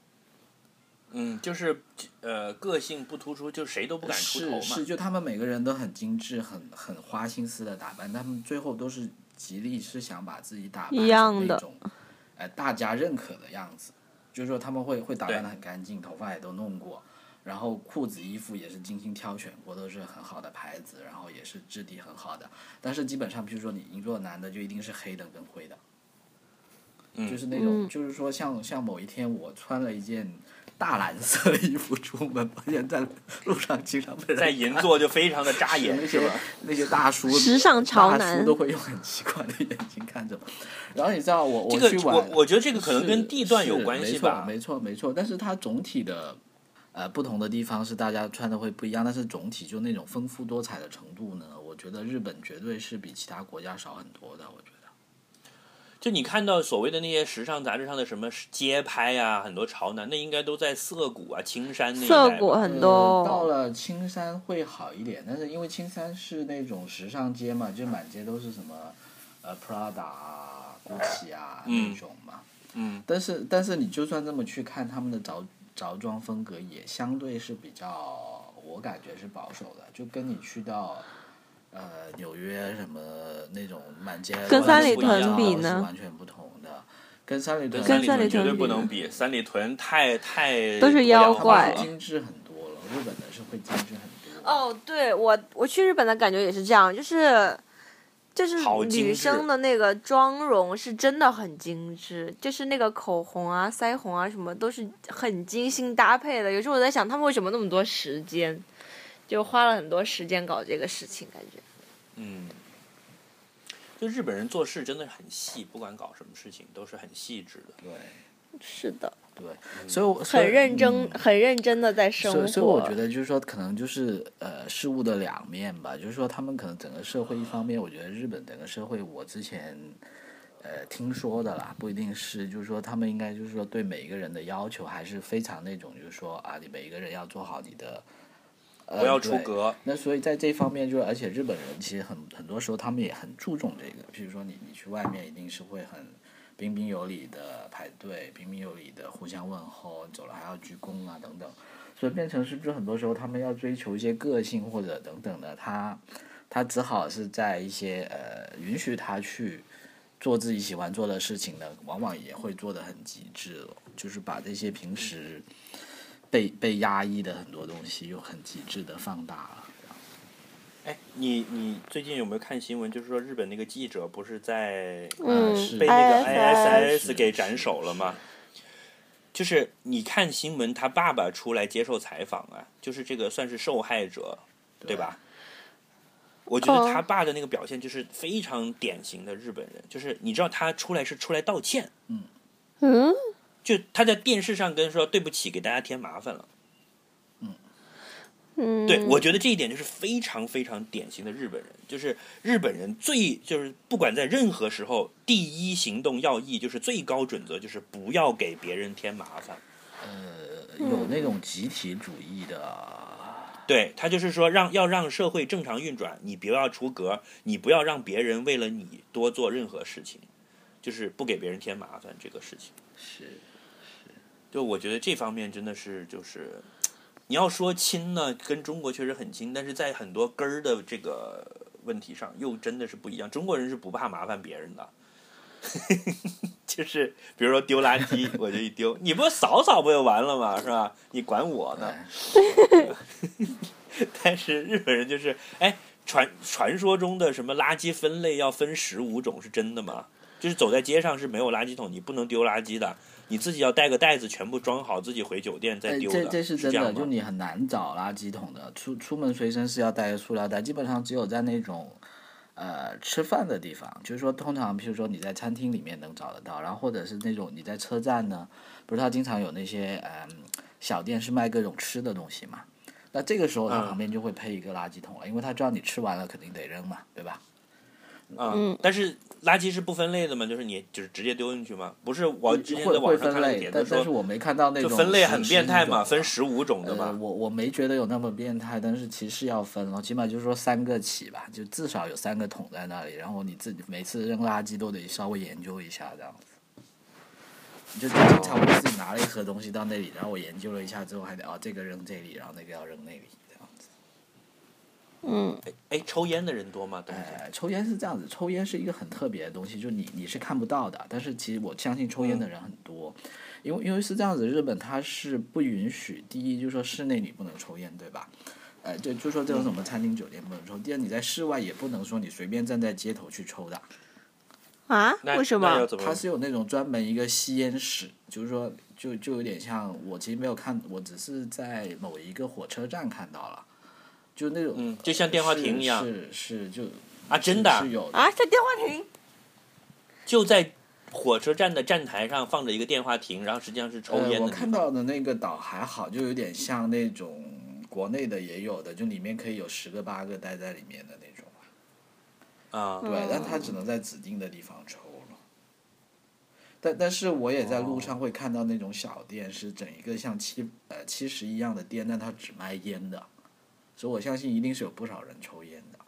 嗯，就是呃个性不突出，就谁都不敢出头嘛。是是，就他们每个人都很精致，很很花心思的打扮，他们最后都是极力是想把自己打扮一样的成那种，呃，大家认可的样子。就是说他们会会打扮对的很干净，头发也都弄过，然后裤子衣服也是精心挑选过，都是很好的牌子，然后也是质地很好的。但是基本上，比如说你一做男的，就一定是黑的跟灰的。嗯就是那种，嗯就是说像像某一天我穿了一件大蓝色的衣服出门，发现在路上经常被人在银座就非常的扎眼，那些是吧？那些大叔，时尚潮大男叔都会用很奇怪的眼睛看着。然后你知道我 这个去玩，我我觉得这个可能跟地段有关系吧。没错没错没错，但是它总体的。呃，不同的地方是大家穿的会不一样，但是总体就那种丰富多彩的程度呢，我觉得日本绝对是比其他国家少很多的。我觉得，就你看到所谓的那些时尚杂志上的什么街拍啊，很多潮男，那应该都在涩谷啊、青山那一带涩。谷很呃到，了青山会好一点，但是因为青山是那种时尚街嘛，就满街都是什么呃 Prada 啊、GUCCI 啊嗯那种嘛。嗯，但是但是你就算这么去看他们的着着装风格，也相对是比较，我感觉是保守的，就跟你去到。呃，纽约什么那种满街跟三里屯比呢完全不同的，跟三里屯跟三里跟三里屯绝对不能比，三里屯太太都是妖怪精致很多了，日本的是会精致很多。哦，对我我去日本的感觉也是这样，就是就是女生的那个妆容是真的很精致，就是那个口红啊、腮红啊什么都是很精心搭配的。有时候我在想，他们为什么那么多时间，就花了很多时间搞这个事情，感觉。嗯，就日本人做事真的很细，不管搞什么事情都是很细致的。对是的，对，所以我很认真，嗯很认真的在生活。所以所以我觉得就是说，可能就是呃事物的两面吧。就是说，他们可能整个社会一方面，我觉得日本整个社会，我之前呃听说的啦，不一定是，就是说他们应该就是说对每一个人的要求还是非常那种，就是说啊，你每一个人要做好你的。呃不要出对格。那所以在这方面，就是而且日本人其实很很多时候他们也很注重这个，比如说你你去外面一定是会很彬彬有礼的排队，彬彬有礼的互相问候，走了还要鞠躬啊等等，所以变成是不是很多时候他们要追求一些个性或者等等的，他他只好是在一些呃允许他去做自己喜欢做的事情呢，往往也会做得很极致了，就是把这些平时被被压抑的很多东西又很极致的放大了。哎，你你最近有没有看新闻？就是说日本那个记者不是在嗯被那个 ISS 给斩首了吗？就是你看新闻，他爸爸出来接受采访啊，就是这个算是受害者，对吧？我觉得哦他爸的那个表现就是非常典型的日本人，就是你知道他出来是出来道歉，嗯，就他在电视上跟说对不起，给大家添麻烦了。嗯，对，我觉得这一点就是非常非常典型的日本人，就是日本人最就是不管在任何时候，第一行动要义就是最高准则就是不要给别人添麻烦。呃有那种集体主义的，对他就是说让要让社会正常运转，你不要出格，你不要让别人为了你多做任何事情，就是不给别人添麻烦这个事情。是就我觉得这方面真的是就是，你要说亲呢，跟中国确实很亲，但是在很多根儿的这个问题上又真的是不一样。中国人是不怕麻烦别人的，就是比如说丢垃圾，我就一丢，你不扫扫不就完了吗？是吧？你管我呢？但是日本人就是，哎，传传说中的什么垃圾分类要分十五种是真的吗？就是走在街上是没有垃圾桶，你不能丢垃圾的，你自己要带个袋子，全部装好，自己回酒店再哎，丢的。这这是真的，就你很难找垃圾桶的。出出门随身是要带个塑料袋，基本上只有在那种呃吃饭的地方，就是说通常譬如说你在餐厅里面能找得到，然后或者是那种你在车站呢，不是他经常有那些嗯小店是卖各种吃的东西嘛。那这个时候他嗯旁边就会配一个垃圾桶了，因为他知道你吃完了肯定得扔嘛，对吧？啊、嗯但是垃圾是不分类的吗？就是你就是直接丢进去吗？不是，我之前会在网会分类上看了帖，子说，但但是我没看到那就种分类很变态嘛，分十五种的呃，嘛。我我没觉得有那么变态，但是其实要分了，起码就是说三个起吧，就至少有三个桶在那里，然后你自己每次扔垃圾都得稍微研究一下这样子。就就经常我自己拿了一盒东西到那里，然后我研究了一下之后，还得哦这个扔这里，然后那个要扔那里。嗯，哎，抽烟的人多吗？东京？呃，抽烟是这样子，抽烟是一个很特别的东西，就你你是看不到的，但是其实我相信抽烟的人很多，因为因为是这样子，日本它是不允许，第一就是说室内你不能抽烟，对吧？呃，就就说这种什么餐厅、酒店不能抽，第二你在室外也不能说你随便站在街头去抽的，啊？为什么它是有那种专门一个吸烟室，就是说就就有点像我其实没有看，我只是在某一个火车站看到了，就那种嗯，就像电话亭一样是是是就啊，真的啊是有的啊，在电话亭。就在火车站的站台上放着一个电话亭，然后实际上是抽呃，烟。我看到的那个岛还好，就有点像那种国内的也有的，就里面可以有十个八个待在里面的那种。啊，对，但它只能在指定的地方抽了。但但是我也在路上会看到那种小店，是整一个像七呃七十一样的店，但它只卖烟的，所以我相信一定是有不少人抽烟的。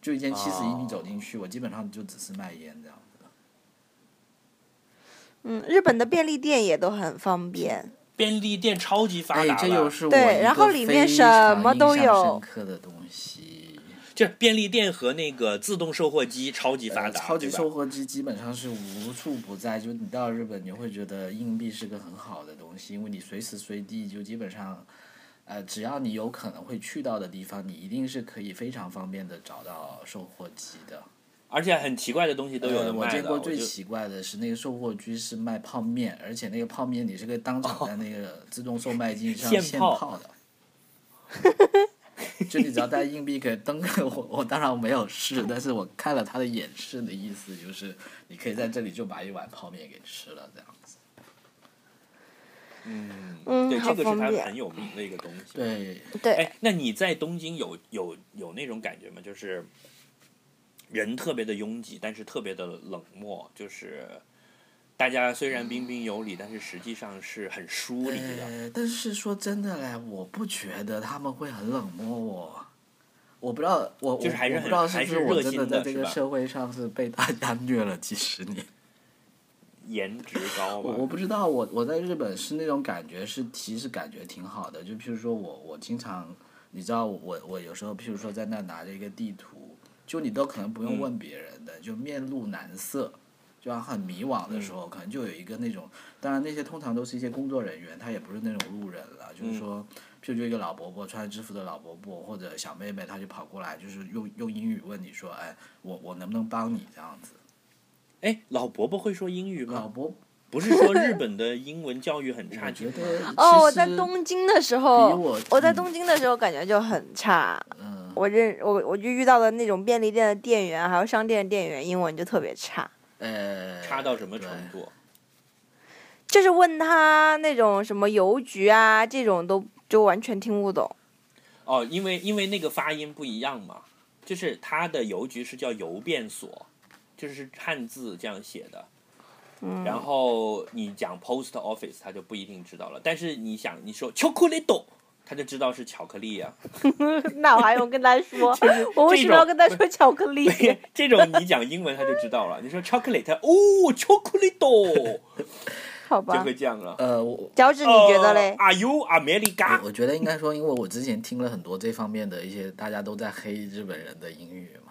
就一间七十一，你走进去，我基本上就只是卖烟这样子的。嗯，日本的便利店也都很方便。便利店超级发哎，达了，这又是我对一个然后里面非什常么都有深刻的东西。就是便利店和那个自动售货机超级发呃，达，超级售货机基本上是无处不在，就你到日本，你会觉得硬币是个很好的东西，因为你随时随地就基本上，呃，只要你有可能会去到的地方，你一定是可以非常方便的找到售货机的。而且很奇怪的东西都有呃，的卖的。我见过最奇怪的是那个售货机是卖泡面，而且那个泡面你是可以当场在那个自动售卖机上现现泡泡的。就你只要带硬币可以登，我我当然没有试，但是我看了他的演示的意思就是，你可以在这里就把一碗泡面给吃了这样子。嗯，嗯对，这个是它方便很有名的一个东西。对，对，哎，那你在东京有有有那种感觉吗？就是人特别的拥挤，但是特别的冷漠，就是大家虽然彬彬有礼，但是实际上是很疏离的。呃，但是说真的嘞，我不觉得他们会很冷漠我。我不知道，我我就是还是很我不知道是还是不是我热心的真的在这个社会上是被大家 虐了几十年。颜值高我我，不知道，我我在日本是那种感觉是，其实感觉挺好的。就譬如说我我经常，你知道我我有时候譬如说在那拿着一个地图，就你都可能不用嗯。问别人的，就面露难色，就要很迷惘的时候，可能就有一个那种，当然那些通常都是一些工作人员，他也不是那种路人了，就是说，譬如就一个老伯伯穿着制服的老伯伯或者小妹妹，他就跑过来，就是用用英语问你说，哎，我我能不能帮你？这样子？哎，老伯伯会说英语吗？老伯，不是说日本的英文教育很差劲吗？觉得哦，我在东京的时候，我我在嗯东京的时候感觉就很差。嗯。我认我我就遇到的那种便利店的店员，还有商店的店员，英文就特别差。呃，差到什么程度？就是问他那种什么邮局啊，这种都就完全听不懂。哦，因为因为那个发音不一样嘛，就是他的邮局是叫邮便所，就是汉字这样写的。嗯，然后你讲 post office，他就不一定知道了。但是你想，你说 chocolate，他就知道是巧克力啊。那我还用跟他说，我为什么要跟他说巧克力？这种你讲英文他就知道了。你说 chocolate，哦，chocolate，好吧就会，这样了。呃，我脚趾你觉得嘞？呃？Are you America？我我觉得应该说，因为我之前听了很多这方面的一些大家都在黑日本人的英语嘛，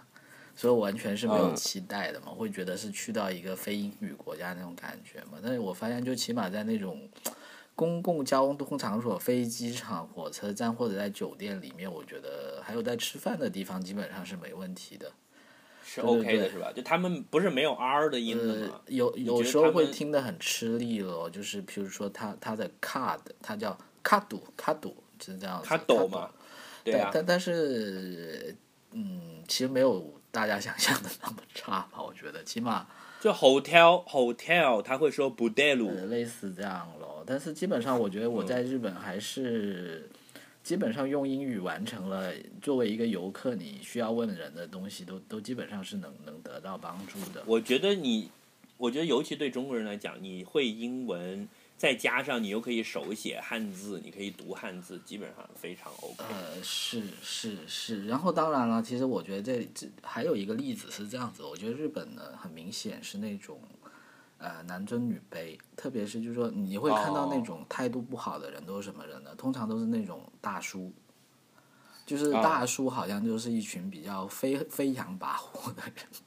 所以我完全是没有嗯期待的嘛，会觉得是去到一个非英语国家那种感觉嘛。但是我发现，就起码在那种公共交通场所、飞机场、火车站或者在酒店里面，我觉得还有在吃饭的地方，基本上是没问题的。是 OK 的是吧？就他们不是没有 R 的音的呃吗？，有有时候会听得很吃力了，就是比如说他他的 card，他叫 card card 是这样子。他抖嘛？对啊，但但但是，嗯，其实没有大家想象的那么差吧？我觉得，起码就 hotel hotel 他会说 e l u 呃类似这样咯。但是基本上，我觉得我在日本还是基本上用英语完成了。作为一个游客，你需要问人的东西都都基本上是能能得到帮助的。我觉得你，我觉得尤其对中国人来讲，你会英文，再加上你又可以手写汉字，你可以读汉字，基本上非常 OK。呃，是是是，然后当然了，其实我觉得这这还有一个例子是这样子，我觉得日本呢很明显是那种，呃男尊女卑，特别是就是说你会看到那哦种态度不好的人都是什么人呢？通常都是那种大叔，就是啊大叔好像就是一群比较飞飞扬跋扈的人。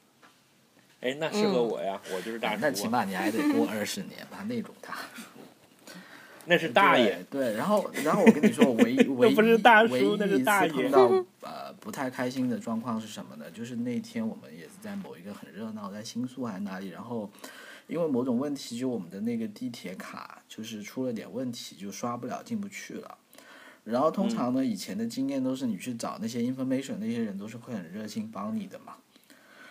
哎，那适合我呀，我就是大叔、啊。那起码你还得过二十年吧，那种大叔。那是大爷。对。然后然后我跟你说，我唯 一唯一不是大叔唯一那是一大爷次碰到呃不太开心的状况是什么呢？就是那天我们也是在某一个很热闹，在新宿还是哪里，然后因为某种问题，就我们的那个地铁卡就是出了点问题，就刷不了，进不去了。然后通常呢，以前的经验都是你去找那些 information，那些人都是会很热心帮你的嘛。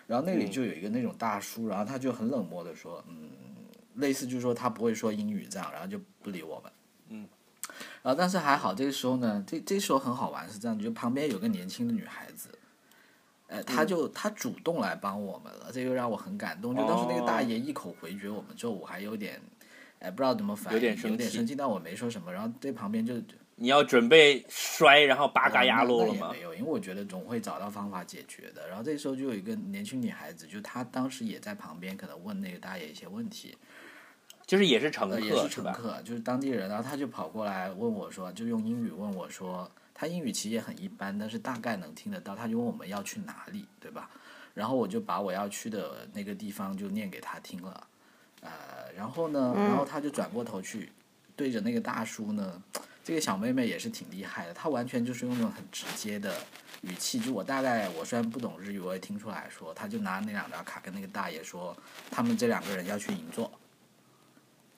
然后那里嗯就有一个那种大叔，然后他就很冷漠的说，嗯，类似就是说他不会说英语这样，然后就不理我们。嗯。然后但是还好，这个时候呢，这这时候很好玩是这样，就旁边有个年轻的女孩子，呃，她就她主动来帮我们了，这又让我很感动。就当时那个大爷一口回绝我们之后，我还有点，哎，不知道怎么反应，有点生气有点生气，但我没说什么。然后这旁边就你要准备摔，然后八嘎牙那落了吗没？有，因为我觉得总会找到方法解决的。然后这时候就有一个年轻女孩子，就她当时也在旁边，可能问那个大爷一些问题，就是也是乘客，也？是乘客，就是当地人，然后他就跑过来问我说，就用英语问我说，他英语其实也很一般，但是大概能听得到，他就问我们要去哪里，对吧？然后我就把我要去的那个地方就念给他听了，呃，然后呢，然后他就转过头去对着那个大叔呢，这个小妹妹也是挺厉害的，她完全就是用那种很直接的语气，就我大概我虽然不懂日语，我也听出来说，他就拿那两张卡跟那个大爷说，他们这两个人要去银座。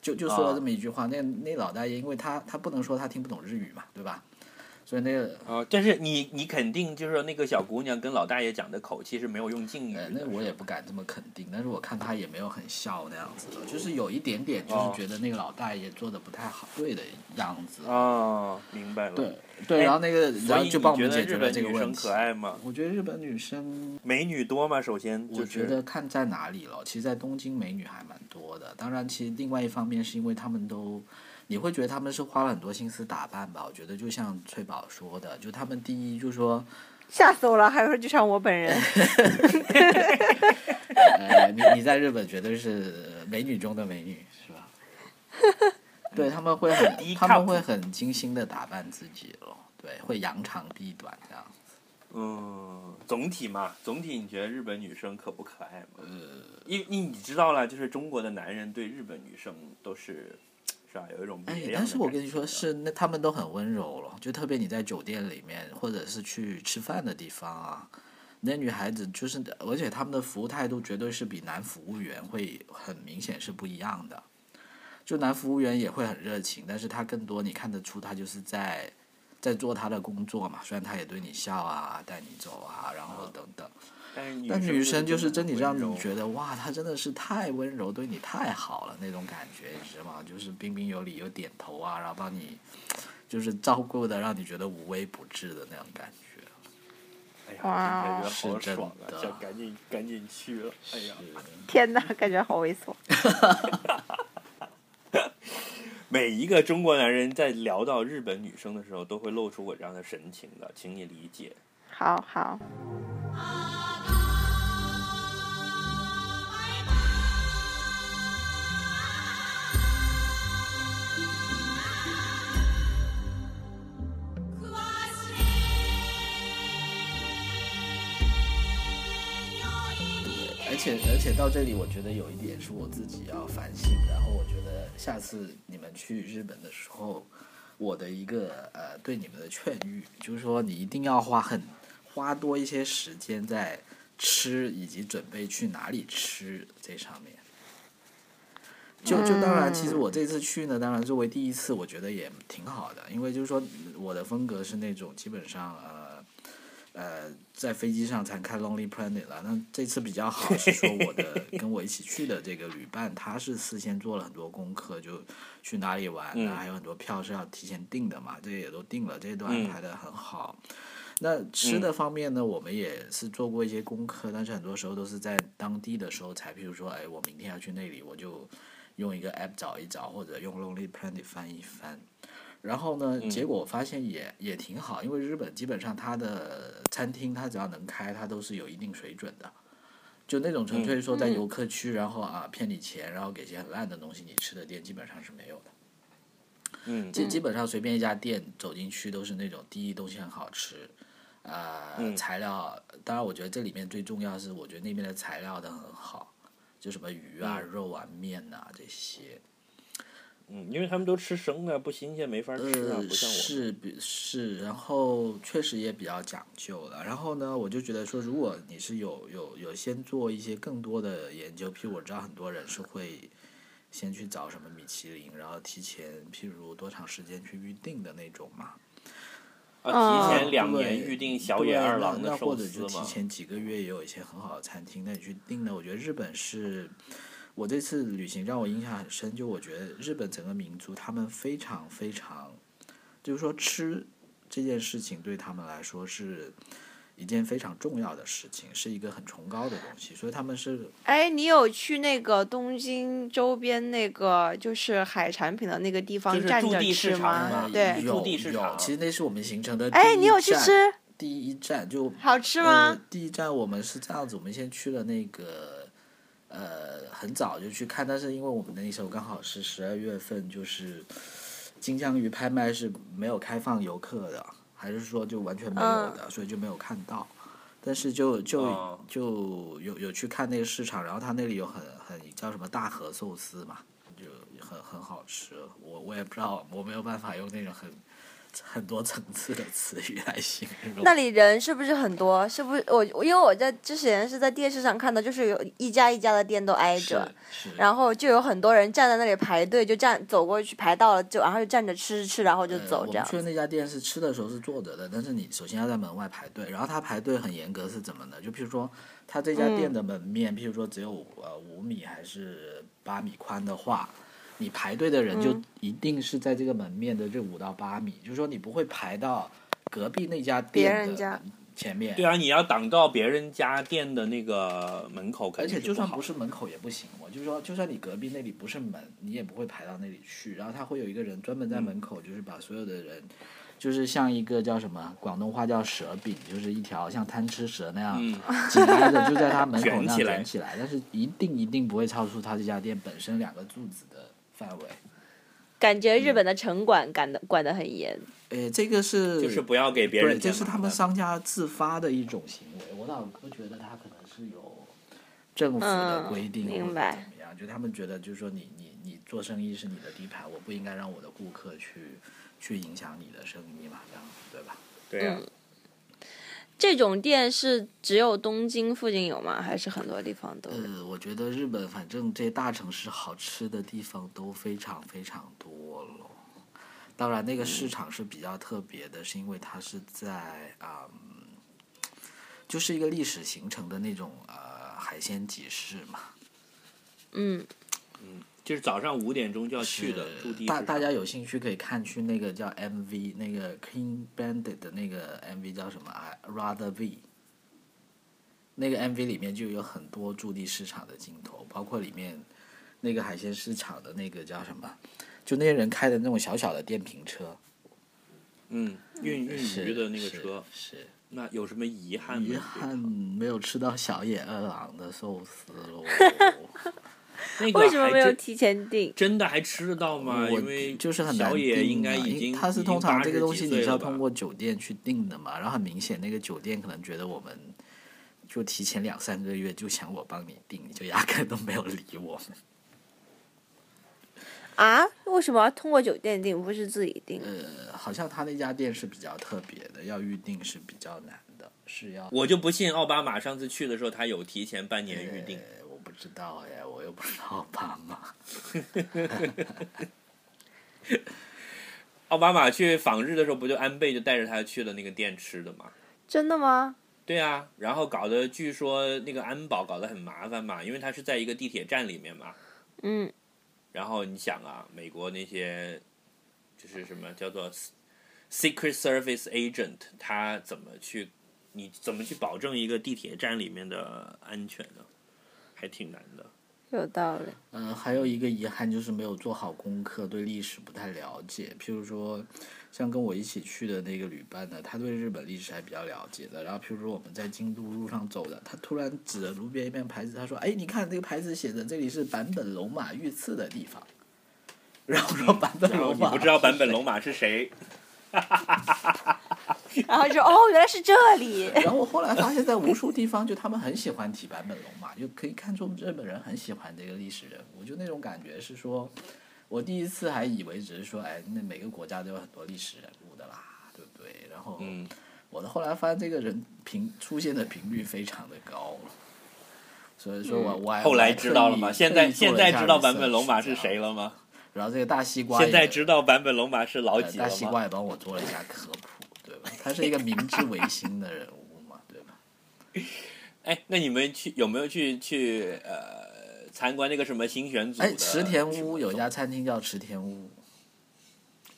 就就说了这么一句话，那那老大爷，因为他他不能说他听不懂日语嘛，对吧？所以那个啊，但是你你肯定就是说那个小姑娘跟老大爷讲的口气是没有用敬语那我也不敢这么肯定，但是我看她也没有很笑那样子的，就是有一点点，就哦是觉得那个老大爷做的不太好，对的样子。哦，明白了。对对，哎然后那个然后就帮我你觉得日们解决了本女生这个问题可。爱吗？我觉得日本女生，美女多吗？首先就我觉得看在哪里了。其实，在东京美女还蛮多的。当然，其实另外一方面是因为她们都，你会觉得他们是花了很多心思打扮吧？我觉得就像翠宝说的，就他们第一就说，吓死我了，还有就像我本人。呃，你你在日本绝对是美女中的美女，是吧？对，他们会很低，他们会很精心的打扮自己咯，对，会扬长避短这样。嗯，总体嘛，总体你觉得日本女生可不可爱吗？呃，因因你知道了，就是中国的男人对日本女生都是，是吧？有一种哎但是我跟你说，是那他们都很温柔了，就特别你在酒店里面，或者是去吃饭的地方啊，那女孩子就是，而且他们的服务态度绝对是比男服务员会很明显是不一样的。就男服务员也会很热情，但是他更多你看得出他就是在在做他的工作嘛，虽然他也对你笑啊，带你走啊，然后等等。但女生就是真真的让你觉得哇，她真的是太温柔，对你太好了那种感觉，你知道吗？就是彬彬有礼，有点头啊，然后帮你就是照顾的，让你觉得无微不至的那种感觉。哎呀，哇好是真爽想赶紧赶紧去了。哎呀，天哪，感觉好猥琐。每一个中国男人在聊到日本女生的时候，都会露出我这样的神情的，请你理解。好好，而且而且到这里，我觉得有一点是我自己要反省，然后我觉得下次你们去日本的时候，我的一个呃对你们的劝喻，就是说你一定要花很花多一些时间在吃以及准备去哪里吃这上面。就就当然，其实我这次去呢，当然作为第一次，我觉得也挺好的，因为就是说我的风格是那种基本上呃呃在飞机上才看 Lonely Planet 了。那这次比较好是说我的跟我一起去的这个旅伴，他是事先做了很多功课，就去哪里玩啊，嗯还有很多票是要提前订的嘛，这些也都订了，这些都嗯安排的很好。那吃的方面呢，我们也是做过一些功课，但是很多时候都是在当地的时候才，譬如说，哎，我明天要去那里，我就用一个 app 找一找，或者用 Lonely Planet 翻一翻。然后呢，嗯结果我发现也也挺好，因为日本基本上它的餐厅它只要能开，它都是有一定水准的。就那种纯粹说在嗯游客区，然后啊骗你钱，然后给些很烂的东西你吃的店，基本上是没有的。嗯基基本上随便一家店走进去都是那种第一东西很好吃，呃，嗯材料，当然我觉得这里面最重要是，我觉得那边的材料都很好，就什么鱼啊、嗯肉啊、面啊、这些。嗯，因为他们都吃生的，不新鲜没法吃啊，呃，不像我。是比是，然后确实也比较讲究了。然后呢，我就觉得说，如果你是有有有先做一些更多的研究，譬如我知道很多人是会先去找什么米其林，然后提前譬如多长时间去预定的那种嘛。啊，提前两年预定小野二郎的寿那或者就。提前几个月也有一些很好的餐厅，那你去订呢？我觉得日本是，我这次旅行让我印象很深，就我觉得日本整个民族他们非常非常，就是说吃这件事情对他们来说是一件非常重要的事情，是一个很崇高的东西，所以他们是哎，你有去那个东京周边那个就是海产品的那个地方就是驻站着地市场吃吗嘛？对，有驻地市有，场其实那是我们行程的哎，你有去吃？第一站就好吃呃吗？，第一站我们是这样子，我们先去了那个，呃，很早就去看，但是因为我们那时候刚好是十二月份，就是金枪鱼拍卖是没有开放游客的，还是说就完全没有的，所以就没有看到。但是就就、哦就有有去看那个市场，然后他那里有很很叫什么大和寿司嘛，就很很好吃。我我也不知道，我没有办法用那种很很多层次的词语来形容。那里人是不是很多？是不是我我因为我在之前是在电视上看到，就是有一家一家的店都挨着，然后就有很多人站在那里排队，就站走过去排到了，就然后就站着吃吃吃，然后就呃走这样去。的那家店是吃的时候是坐着的，但是你首先要在门外排队，然后他排队很严格是怎么呢？就譬如说，他这家店的门面，譬如说只有呃五米还是八米宽的话，你排队的人就嗯一定是在这个门面的这五到八米，就是说你不会排到隔壁那家店的前面。对啊，你要挡到别人家店的那个门口，而且就算不是门口也不行，我就是说，就算你隔壁那里不是门，你也不会排到那里去。然后他会有一个人专门在门口，就是把所有的人，就是像一个叫什么广东话叫蛇饼，就是一条像贪吃蛇那样嗯紧挨着就在他门口那样卷起来卷起来，但是一定一定不会超出他这家店本身两个柱子的范围。感觉日本的城管管的管得很严。哎，这个是就是不要给别，人添这是他们商家自发的一种行为，我倒不觉得他可能是有政府的嗯规定或者怎明白么样，就他们觉得就是说你你你做生意是你的地盘，我不应该让我的顾客去去影响你的生意嘛，这样对吧？对啊，嗯这种店是只有东京附近有吗？还是很多地方都有？呃，我觉得日本反正这大城市好吃的地方都非常非常多了。当然，那个市场是比较特别的，是因为它是在啊、嗯就是一个历史形成的那种呃海鲜集市嘛。嗯嗯，就是早上五点钟就要去的驻地大大家有兴趣可以看去那个叫 MV 那个 King Bandit 的那个 MV 叫什么啊？Rather V。那个 MV 里面就有很多驻地市场的镜头，包括里面那个海鲜市场的那个叫什么？就那些人开的那种小小的电瓶车，嗯，运运鱼的那个车，是那有什么遗憾吗？遗憾没有吃到小野二郎的寿司喽。那个为什么没有提前订？真的还吃得到吗？因为就是很难小野订应该已经他是通常这个东西你是要通过酒店去订的嘛，然后很明显那个酒店可能觉得我们就提前两三个月就想我帮你订，你就压根都没有理我们。啊？为什么要通过酒店订，不是自己订？呃，好像他那家店是比较特别的，要预定是比较难的，是要我就不信奥巴马上次去的时候，他有提前半年预定。知道呀，我又不是奥巴马。奥巴马去访日的时候，不就安倍就带着他去了那个店吃的吗？真的吗？对啊，然后搞得据说那个安保搞得很麻烦嘛，因为他是在一个地铁站里面嘛。嗯，然后你想啊，美国那些就是什么叫做 Secret Service Agent，他怎么去，你怎么去保证一个地铁站里面的安全呢？还挺难的。有道理。呃，还有一个遗憾就是没有做好功课，对历史不太了解。譬如说，像跟我一起去的那个旅伴呢，他对日本历史还比较了解的。然后，譬如说我们在京都路上走的，他突然指着路边一面牌子，他说：“哎，你看这个牌子写的这里是坂本龙马遇刺的地方。”然后说坂本龙马，你不知道坂本龙。马是谁？然后就哦，原来是这里。然后我后来发现，在无数地方，就他们很喜欢提坂本龙马，就可以看出日本人很喜欢这个历史人物。就那种感觉是说，我第一次还以为只是说，哎，那每个国家都有很多历史人物的啦，对不对？然后，嗯，我的后来发现这个人频出现的频率非常的高，所以说我我还后来知道了吗？现在现在知道坂本龙马是谁了吗？然后这个大西瓜现在知道坂本龙马是老呃几了吗？大西瓜也帮我做了一下科普？他是一个明治维新的人物嘛，对吧？哎，那你们去有没有去去呃参观那个什么新选组的？哎，池田屋有一家餐厅叫池田屋，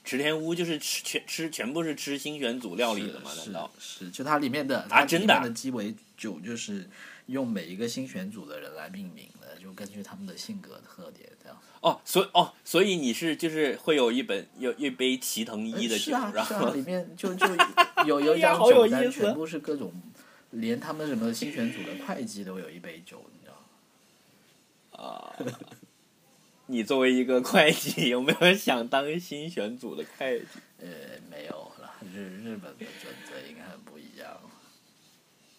池田屋就是吃全吃全部是吃新选组料理的嘛？是难道？是，就它里面的它真的啊里面的鸡尾酒就是用每一个新选组的人来命名的，就根据他们的性格特点这样。哦，所以哦，所以你是就是会有一本有一杯齐藤一的酒，是啊然后是啊，里面就 就有有一张酒单，全部是各种，连他们什么新选组的会计都有一杯酒，你知道吗？啊，你作为一个会计，有没有想当新选组的会计？呃，没有了，日日本的准则应该很不一样。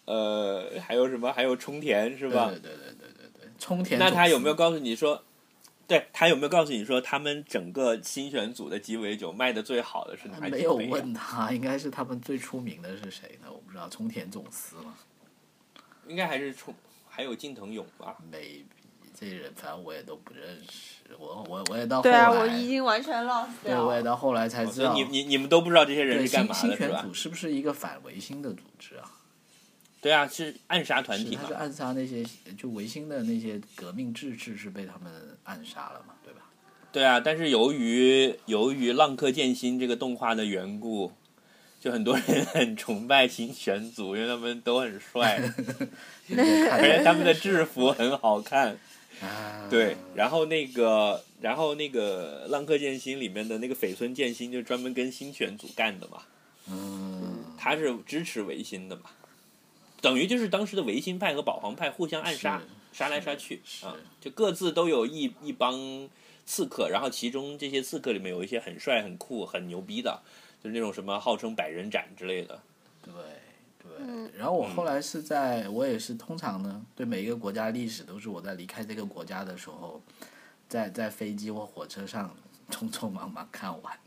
呃，还有什么？还有冲田是吧？对对对对对对对，冲田那他有没有告诉你说，对他有没有告诉你说，他们整个新选组的鸡尾酒卖的最好的是哪几杯、啊？没有问他，应该是他们最出名的是谁呢？我不知道，冲田总司吗应该还是冲，还有近藤勇吧？，maybe 这人反正我也都不认识，我我我也到后对啊，来，我已经完全 lost 对，掉了。我也到后来才知道，你你你们都不知道这些人是干嘛的，是吧新选组？是不是一个反维新的组织啊？对啊，是暗杀团，体嘛他是。暗杀那些就维新的那些革命志士是被他们暗杀了嘛，对吧？对啊，但是由于由于《浪客剑心》这个动画的缘故，就很多人很崇拜新选组，因为他们都很帅，而且他们的制服很好看。啊，对，然后那个，然后那个《浪客剑心》里面的那个绯村剑心，就专门跟新选组干的嘛，嗯，他是支持维新的嘛，等于就是当时的维新派和保皇派互相暗杀，杀来杀去啊，就各自都有一一帮刺客，然后其中这些刺客里面有一些很帅、很酷、很牛逼的，就是那种什么号称百人斩之类的。对对。嗯然后我后来是在，我也是通常呢，对每一个国家历史都是我在离开这个国家的时候，在在飞机或火车上匆匆忙忙看完。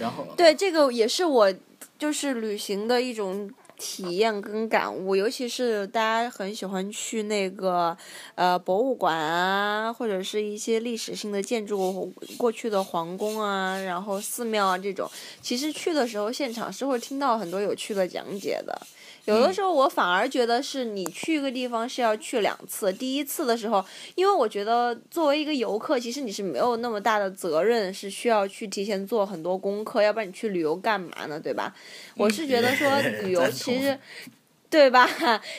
然后对，这个也是我就是旅行的一种体验跟感悟，尤其是大家很喜欢去那个呃博物馆啊，或者是一些历史性的建筑，过去的皇宫啊，然后寺庙啊这种，其实去的时候现场是会听到很多有趣的讲解的。有的时候我反而觉得是你去一个地方是要去两次，第一次的时候，因为我觉得作为一个游客，其实你是没有那么大的责任，是需要去提前做很多功课，要不然你去旅游干嘛呢？对吧？我是觉得说旅游 其实。对吧？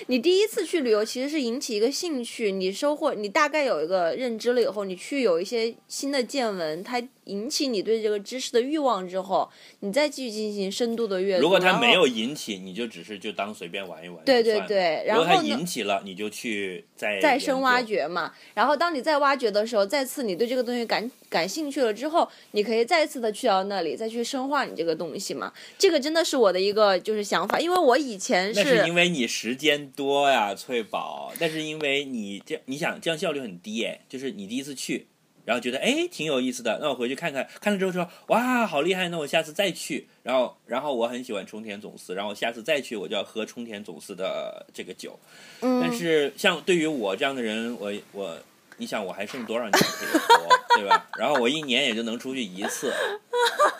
你第一次去旅游，其实是引起一个兴趣，你收获，你大概有一个认知了以后，你去有一些新的见闻，它引起你对这个知识的欲望之后，你再继续进行深度的阅读。如果它没有引起，你就只是就当随便玩一玩。对对对然如果他后它引起了，你就去再再深挖。掘嘛。然后当你再挖掘的时候，再次你对这个东西感感兴趣了之后，你可以再次的去到那里，再去深化你这个东西嘛。这个真的是我的一个就是想法，因为我以前那是因为你时间多呀，翠宝。但是因为你这你想这样效率很低哎，就是你第一次去，然后觉得哎挺有意思的，那我回去看看，看了之后说哇好厉害，那我下次再去。然后然后我很喜欢冲田总司，然后我下次再去我就要喝冲田总司的这个酒。嗯，但是像对于我这样的人，我我，你想我还剩多少年可以活，对吧？然后我一年也就能出去一次，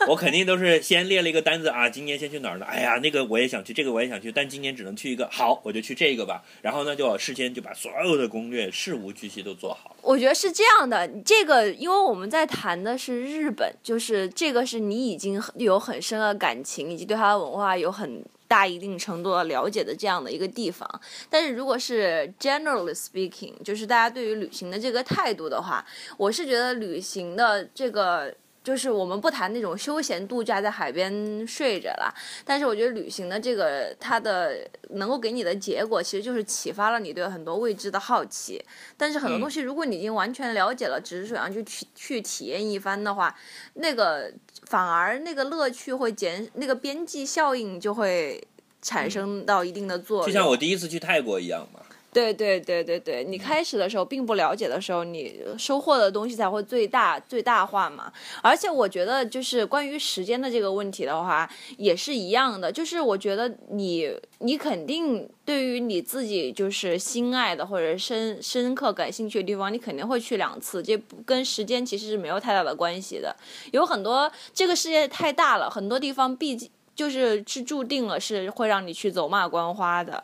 我肯定都是先列了一个单子啊，今年先去哪儿呢？哎呀，那个我也想去，这个我也想去，但今年只能去一个，好，我就去这个吧。然后呢，就事先就把所有的攻略事无巨细都做好。我觉得是这样的，这个因为我们在谈的是日本，就是这个是你已经有很深的感情，以及对它的文化有很大一定程度的了解的这样的一个地方。但是如果是 generally speaking，就是大家对于旅行的这个态度的话，我是觉得旅行的这个。就是我们不谈那种休闲度假在海边睡着啦，但是我觉得旅行的这个它的能够给你的结果，其实就是启发了你对很多未知的好奇。但是很多东西，如果你已经完全了解了，只是想要去去体验一番的话，那个反而那个乐趣会减，那个边际效应就会产生到一定的作用。就像我第一次去泰国一样嘛。对对对对对，你开始的时候并不了解的时候，你收获的东西才会最大最大化嘛。而且我觉得，就是关于时间的这个问题的话，也是一样的。就是我觉得你你肯定对于你自己就是心爱的或者深深刻感兴趣的地方，你肯定会去两次，这跟时间其实是没有太大的关系的。有很多这个世界太大了，很多地方毕竟。就是是注定了是会让你去走马观花的，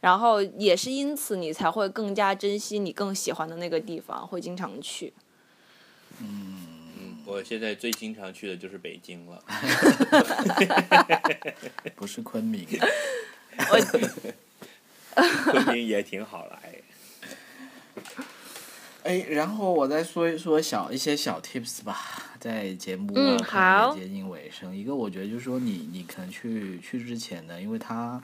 然后也是因此你才会更加珍惜你更喜欢的那个地方，会经常去。嗯，我现在最经常去的就是北京了。不是昆明。昆明也挺好来。哎，然后我再说一说小一些小 tips 吧，在节目快接近尾声，一个我觉得就是说你你可能去去之前呢，因为它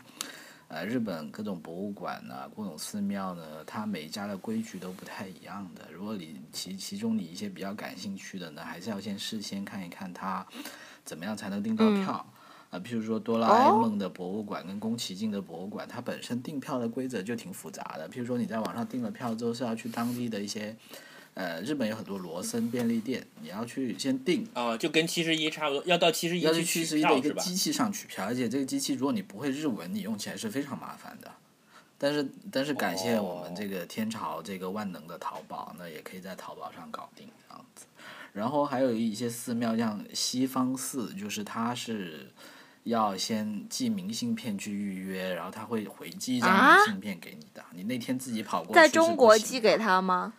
呃日本各种博物馆呢，各种寺庙呢，它每一家的规矩都不太一样的。如果你其其中你一些比较感兴趣的呢，还是要先事先看一看它怎么样才能订到票。啊，譬如说哆啦 A 梦的博物馆跟宫崎骏的博物馆，它本身订票的规则就挺复杂的。譬如说你在网上订了票之后，是要去当地的一些，呃，日本有很多罗森便利店，你要去先订。啊，就跟七十一差不多，要到七十一去七十一的一个机器上取票，而且这个机器如果你不会日文，你用起来是非常麻烦的。但是但是感谢我们这个天朝这个万能的淘宝，那也可以在淘宝上搞定这样子。然后还有一些寺庙，像西方寺，就是它是。要先寄明信片去预约，然后他会回寄一张明信片给你的。你那天自己跑过去在中国寄给他吗？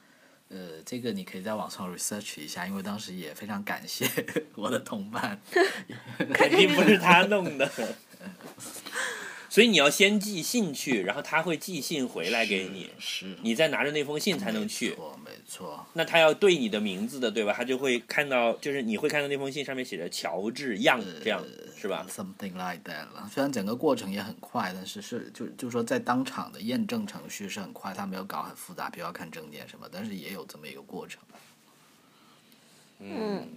呃，这个你可以在网上 research 一下，因为当时也非常感谢 我的同伴。肯定不是他弄的。所以你要先寄信去，然后他会寄信回来给你，是，你再拿着那封信才能去。没错，没错。那他要对你的名字的，对吧？他就会看到，就是你会看到那封信上面写着乔治样，这样是吧？Something like that 了。虽然整个过程也很快，但是是就就说在当场的验证程序是很快，他没有搞很复杂，比如要看证件什么，但是也有这么一个过程。嗯。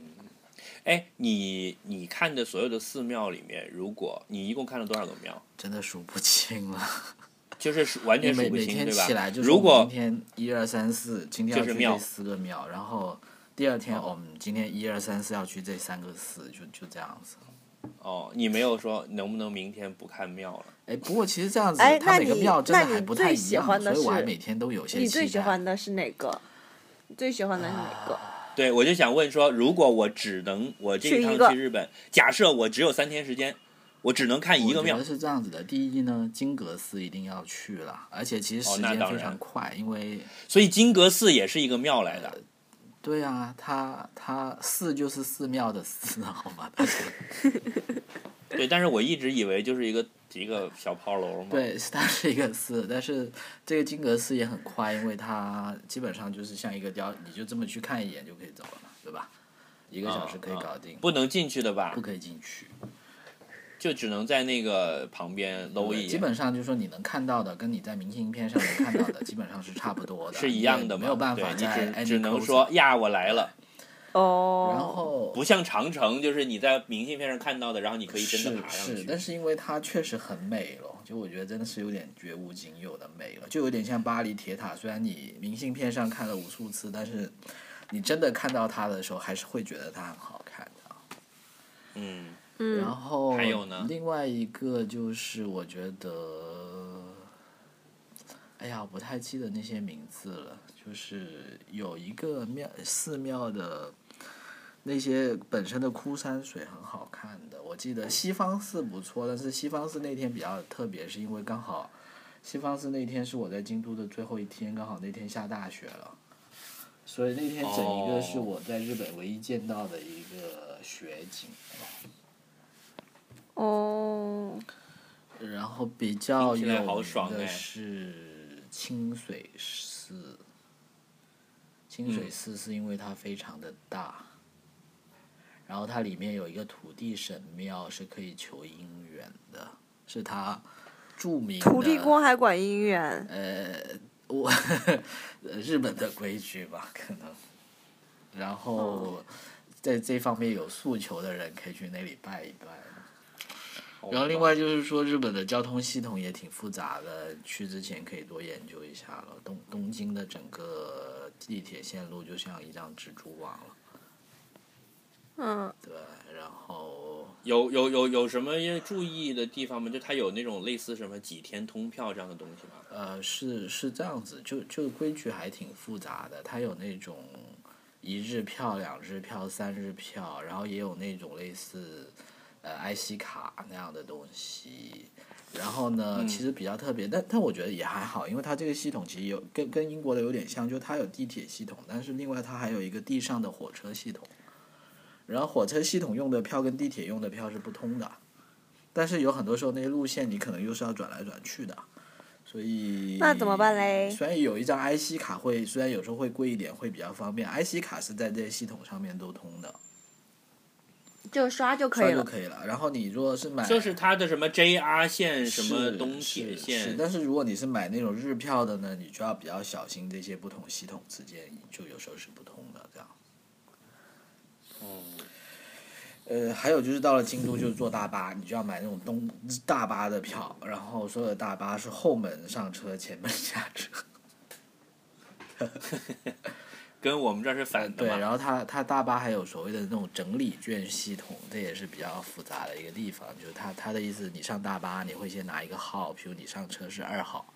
哎，你你看的所有的寺庙里面，如果你一共看了多少个庙？真的数不清了，就是完全数不清，对吧？如果今天一二三四，今天要去这四个庙，然后第二天我们今天一二三四要去这三个寺，就就这样子。哦，你没有说能不能明天不看庙了？哎，不过其实这样子，它每个庙真的还不太一样，所以我还每天都有些你最喜欢的是哪个？最喜欢的是哪个？对，我就想问说，如果我只能我这一趟去日本，假设我只有三天时间，我只能看一个庙。是这样子的，第一呢，金阁寺一定要去了，而且其实时间非常快，因为所以金阁寺也是一个庙来的。对啊，它它寺就是寺庙的寺，好吗？对，但是我一直以为就是一个。一个小炮楼嘛。对，它是一个寺，但是这个金阁寺也很快，因为它基本上就是像一个雕，你就这么去看一眼就可以走了嘛，对吧？一个小时可以搞定。不能进去的吧？不可以进去，就只能在那个旁边搂一眼。基本上就是说你能看到的，跟你在明信片上能看到的基本上是差不多的，是一样的，没有办法，你只只能说呀，我来了。哦，然后不像长城，就是你在明信片上看到的，然后你可以真的爬上去。是，但是因为它确实很美了，就我觉得真的是有点绝无仅有的美了，就有点像巴黎铁塔。虽然你明信片上看了无数次，但是你真的看到它的时候，还是会觉得它很好看的。嗯嗯。然后还有呢？另外一个就是我觉得，哎呀，我不太记得那些名字了。就是有一个庙寺庙的。那些本身的枯山水很好看的，我记得西方寺不错，但是西方寺那天比较特别，是因为刚好西方寺那天是我在京都的最后一天，刚好那天下大雪了，所以那天整一个是我在日本唯一见到的一个雪景。哦。然后比较有名的好爽哎是清水寺，清水寺是因为它非常的大，然后它里面有一个土地神庙是可以求姻缘的，是它著名的土地公还管姻缘，呃，我呃日本的规矩吧，可能。然后在这方面有诉求的人可以去那里拜一拜。然后另外就是说，日本的交通系统也挺复杂的，去之前可以多研究一下了。东东京的整个地铁线路就像一张蜘蛛网了，嗯，对。然后有有有有什么要注意的地方吗？就它有那种类似什么几天通票这样的东西吗？呃，是是这样子，就就规矩还挺复杂的。它有那种一日票、两日票、三日票，然后也有那种类似呃 IC 卡那样的东西。然后呢，嗯其实比较特别，但但我觉得也还好，因为它这个系统其实有跟跟英国的有点像，就它有地铁系统，但是另外它还有一个地上的火车系统。然后火车系统用的票跟地铁用的票是不通的，但是有很多时候那些路线你可能又是要转来转去的，所以那怎么办嘞虽然有一张 IC 卡会，虽然有时候会贵一点，会比较方便，IC 卡是在这些系统上面都通的，就刷就可以了。刷就可以了。然后你如果是买就是它的什么 JR 线、什么东铁是是线，但是如果你是买那种日票的呢，你就要比较小心这些不同系统之间就有时候是不通的这样。嗯，呃，还有就是到了京都就是坐大巴，你就要买那种东大巴的票，然后所有的大巴是后门上车，前门下车。跟我们这儿是反的 对，然后它它大巴还有所谓的那种整理券系统，这也是比较复杂的一个地方。就是它它的意思，你上大巴你会先拿一个号，比如你上车是二号，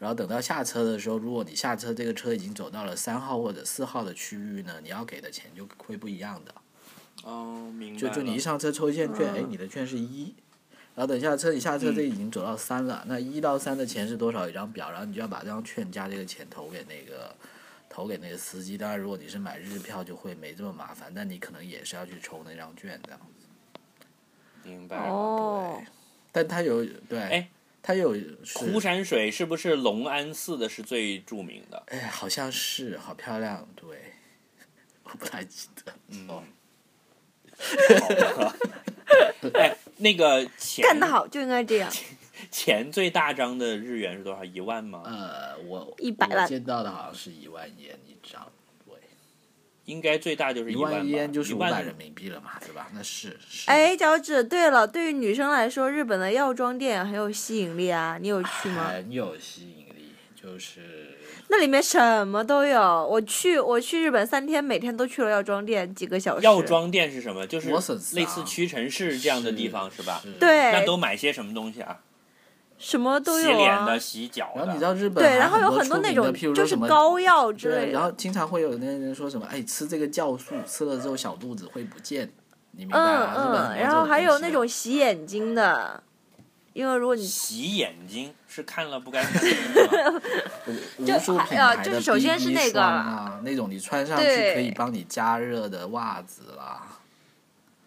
然后等到下车的时候，如果你下车这个车已经走到了三号或者四号的区域呢，你要给的钱就会不一样的。哦，明白就就你一上车抽一件券，哎，嗯你的券是一，然后等下车你下车这已经走到三了，那一到三的钱是多少？一张表，然后你就要把这张券加这个钱投给那个投给那个司机。当然，如果你是买日票，就会没这么麻烦，但你可能也是要去抽那张券这样子。明白了。哦，但他有对，哎它有枯，山水是不是隆安寺的是最著名的？哎，好像是，好漂亮，对，我不太记得。嗯 哎，那个钱干得好就应该这样。钱最大张的日元是多少？一万吗？呃，我100万我见到的好像是一万元一张，对。应该最大就是一万烟就是一万五百人民币了嘛，对吧？那是是。哎，脚趾，对了，对于女生来说，日本的药妆店很有吸引力啊，你有去吗？很有吸引力，就是那里面什么都有。我去，我去日本三天，每天都去了药妆店几个小时。药妆店是什么？就是类似屈臣氏这样的地方是吧？对那都买些什么东西啊？什么都有啊洗脸的、。洗脚的然后你知。道日本对，然后有很很多那种就是说什么膏药之，类的。然后经常会有那人说什么，哎，吃这个酵素，吃了之后小肚子会不见，你明白嗯吗？日本然后还有那种洗眼睛的，因为如果你洗眼睛是看了不该看的 就呃品牌的就是首先是 BB 那个霜啊，那种你穿上去可以帮你加热的袜子啦，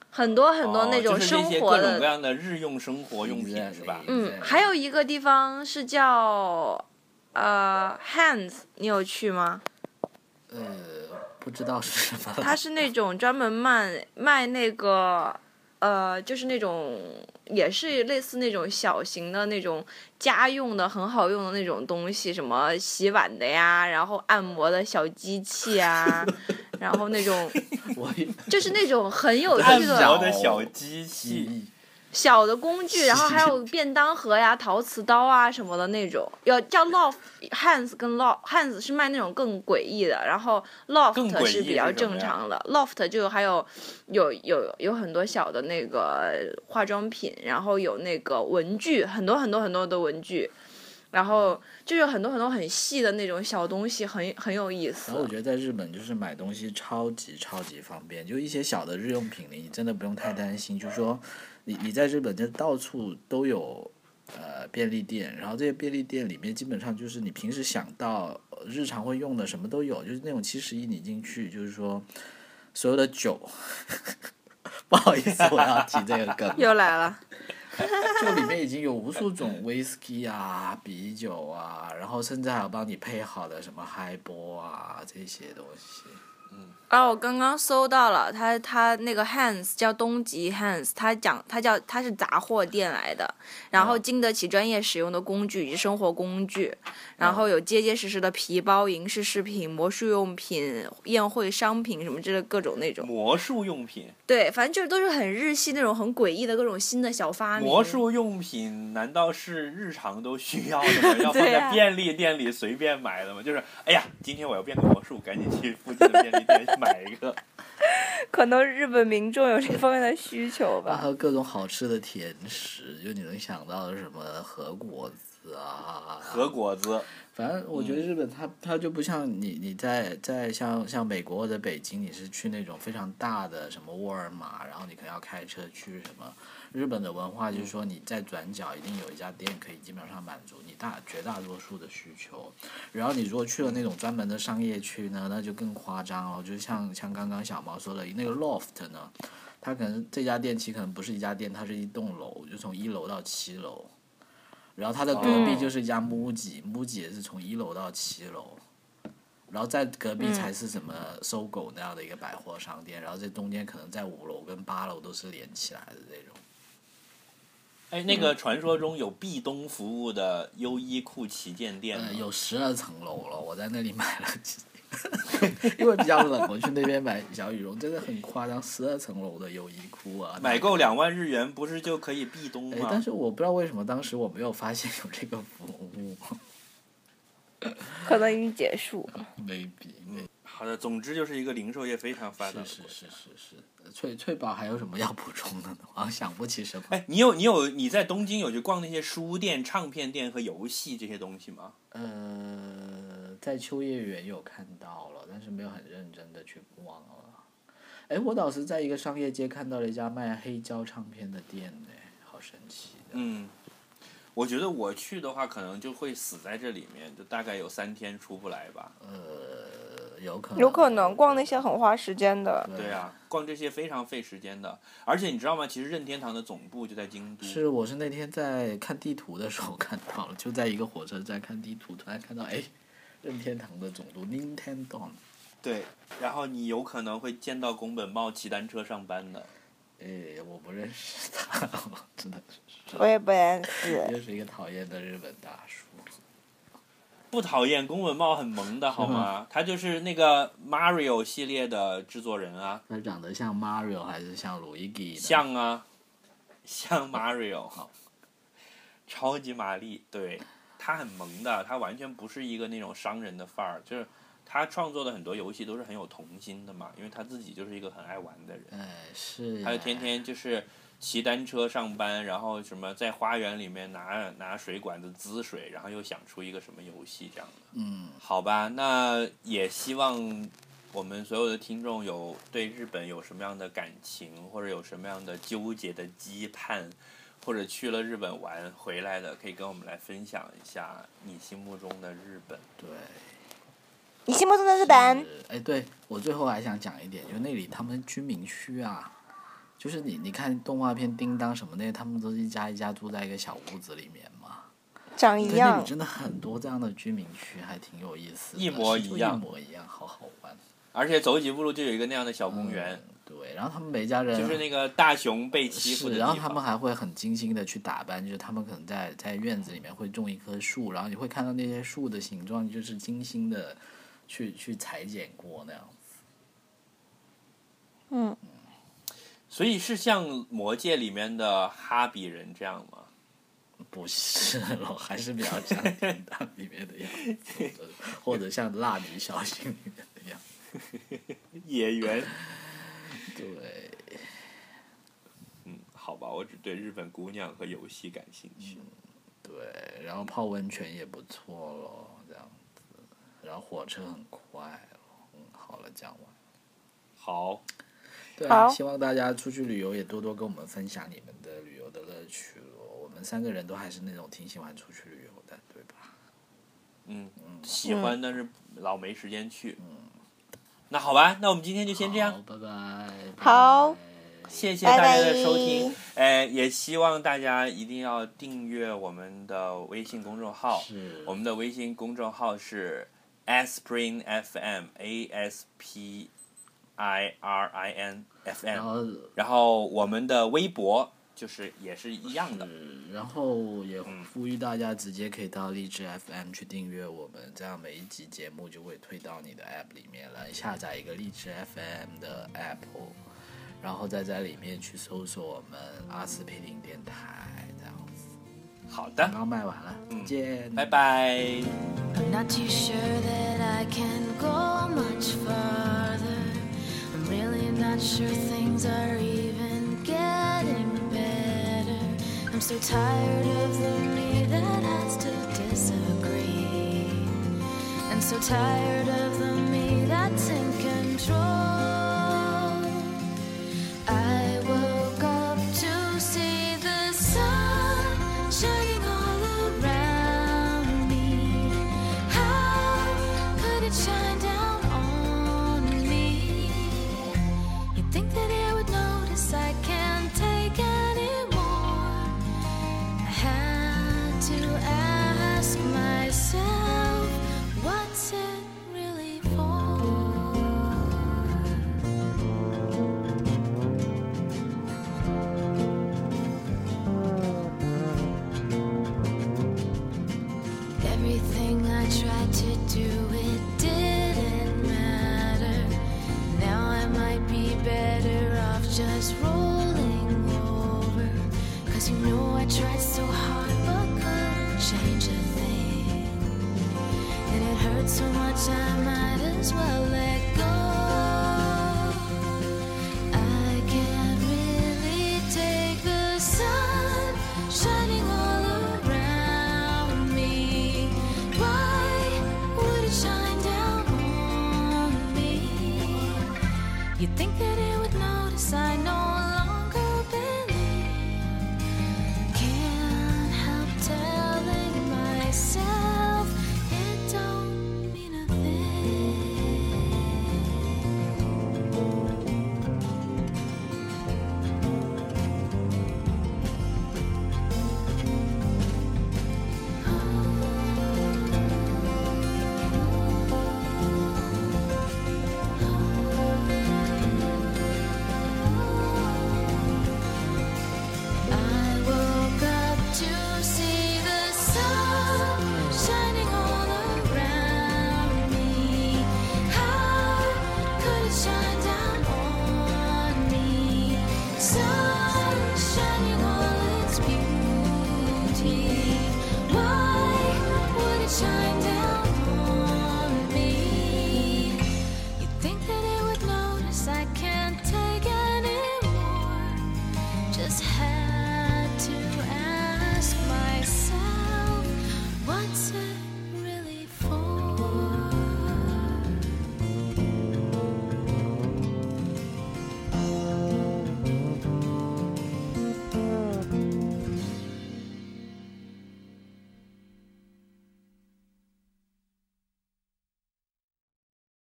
很多很多那哦种生活的各种各样的日用生活用品是吧？嗯，还有一个地方是叫呃 Hands，你有去吗？呃，不知道是什么了。它是那种专门卖卖那个呃，就是那种也是类似那种小型的那种家用的很好用的那种东西，什么洗碗的呀，然后按摩的小机器啊，然后那种就是那种很有按趣摩的的小机器，记小的工具，然后还有便当盒呀、陶瓷刀啊什么的那种，要叫 Loft Hands 跟 Loft Hands 是卖那种更诡异的，然后 Loft 是比较正常的，Loft 就还有有有有很多小的那个化妆品，然后有那个文具，很多很多很多的文具。然后就是很多很多很细的那种小东西，很很有意思然后。我觉得在日本就是买东西超级超级方便，就一些小的日用品你真的不用太担心，就是说你你在日本就到处都有呃便利店，然后这些便利店里面基本上就是你平时想到呃日常会用的什么都有，就是那种七十一你进去就是说所有的酒，不好意思我要提这个梗，又来了，就里面已经有无数种 whisky 啊、啤酒啊，然后甚至还有帮你配好的什么嗨波啊这些东西。啊，我刚刚搜到了，他他那个 Hans 叫东极 Hans，他讲他叫他是杂货店来的，然后哦经得起专业使用的工具以及生活工具，然后有结结实实的皮包、银饰饰品、魔术用品、宴会商品什么之类各种那种。魔术用品，对，反正就是都是很日系那种很诡异的各种新的小发明。魔术用品难道是日常都需要的吗？要放在便利店里随便买的吗？就是，哎呀，今天我要变个魔术，赶紧去附近的便利店买一个。可能日本民众有这方面的需求吧。还有各种好吃的甜食，就你能想到的什么和果子啊，和果子，反正我觉得日本它它就不像你你在在像像美国或者北京，你是去那种非常大的什么沃尔玛，然后你可能要开车去什么。日本的文化就是说你在转角一定有一家店可以基本上满足你大绝大多数的需求。然后你如果去了那种专门的商业区呢，那就更夸张了。就像像刚刚小毛说的那个 loft 呢，它可能这家店其实可能不是一家店，它是一栋楼，就从一楼到七楼。然后它的隔壁哦就是一家 MUJI，MUJI 也是从一楼到七楼，然后在隔壁才是什么搜狗那样的一个百货商店，然后这中间可能在五楼跟八楼都是连起来的这种。哎，那个传说中有壁咚服务的优衣库旗舰店有十二层楼了，我在那里买了几，因为比较冷，我去那边买小羽绒，真的很夸张，十二层楼的优衣库啊，买够两万日元不是就可以壁咚哎，吗？但是我不知道为什么当时我没有发现有这个服务 可能已经结束。，maybe maybe 好的，总之就是一个零售业非常发达的是国家是是是是，翠翠宝还有什么要补充的呢？我想不起什么。哎，你有你有你在东京有去逛那些书店、唱片店和游戏这些东西吗？呃，在秋叶原有看到了，但是没有很认真的去逛了。哎，我倒是在一个商业街看到了一家卖黑胶唱片的店呢，好神奇的。嗯，我觉得我去的话，可能就会死在这里面，就大概有三天出不来吧。呃，有可能。有可能逛那些很花时间的。对啊，逛这些非常费时间的，而且你知道吗？其实任天堂的总部就在京都。是，我是那天在看地图的时候看到了，就在一个火车站看地图，突然看到哎，任天堂的总部 Nintendo。对，然后你有可能会见到宫本茂骑单车上班的。哎，我不认识他，我真的是，我也不认识。又是一个讨厌的日本大叔。不讨厌，宫本茂很萌的好吗？他就是那个 Mario 系列的制作人啊，他长得像 Mario 还是像 Luigi？呢像啊，像 Mario，超级玛丽，对他很萌的，他完全不是一个那种商人的范儿，就是他创作的很多游戏都是很有童心的嘛，因为他自己就是一个很爱玩的人。哎，是。他就天。天就是骑单车上班，然后什么在花园里面拿拿水管子滋水，然后又想出一个什么游戏这样的。嗯，好吧，那也希望我们所有的听众有对日本有什么样的感情，或者有什么样的纠结的期盼，或者去了日本玩回来的，可以跟我们来分享一下你心目中的日本。对。你心目中的日本？哎，对我最后还想讲一点，就那里他们居民区啊，就是你你看动画片《叮当》什么那些，他们都是一家一家住在一个小屋子里面嘛。长一样里。真的很多这样的居民区，还挺有意思的。一模一样一模一样，好好玩。而且走几步路就有一个那样的小公园，嗯对，然后他们每家人就是那个大熊被欺负的然后他们。还会很精心的去打扮，就是他们可能在在院子里面会种一棵树，然后你会看到那些树的形状，就是精心的去去裁剪过那样子。嗯，所以是像《魔戒》里面的哈比人这样吗？不是咯，还是比较像《叮当》里面的样子，或者像《蜡笔小新》里面的样子。演员。对，嗯，好吧，我只对日本姑娘和游戏感兴趣。对，然后泡温泉也不错咯，这样子，然后火车很快咯，嗯，好了，讲完。好，对啊，希望大家出去旅游也多多跟我们分享你们的旅游的乐趣。我们三个人都还是那种挺喜欢出去旅游的，对吧？嗯，喜欢，但是老没时间去。嗯那好吧，那我们今天就先这样。好，拜拜。好谢谢大家的收听，哎，也希望大家一定要订阅我们的微信公众号，是我们的微信公众号是 Aspirin FM A S P I R I N F 然 M，后然后我们的微博就是也是一样的。然后也嗯呼吁大家直接可以到荔枝 FM 去订阅我们，这样每一集节目就会推到你的 App 里面来。下载一个荔枝 FM 的 App，然后再在里面去搜索我们阿司匹林电台，这样子。好的广，告卖完了，再见，拜拜。I'm not too sure that I can go much further. Really not sure things are even getting better. I'm so tired of the me that has to disagree. And so tired of the me that's in control.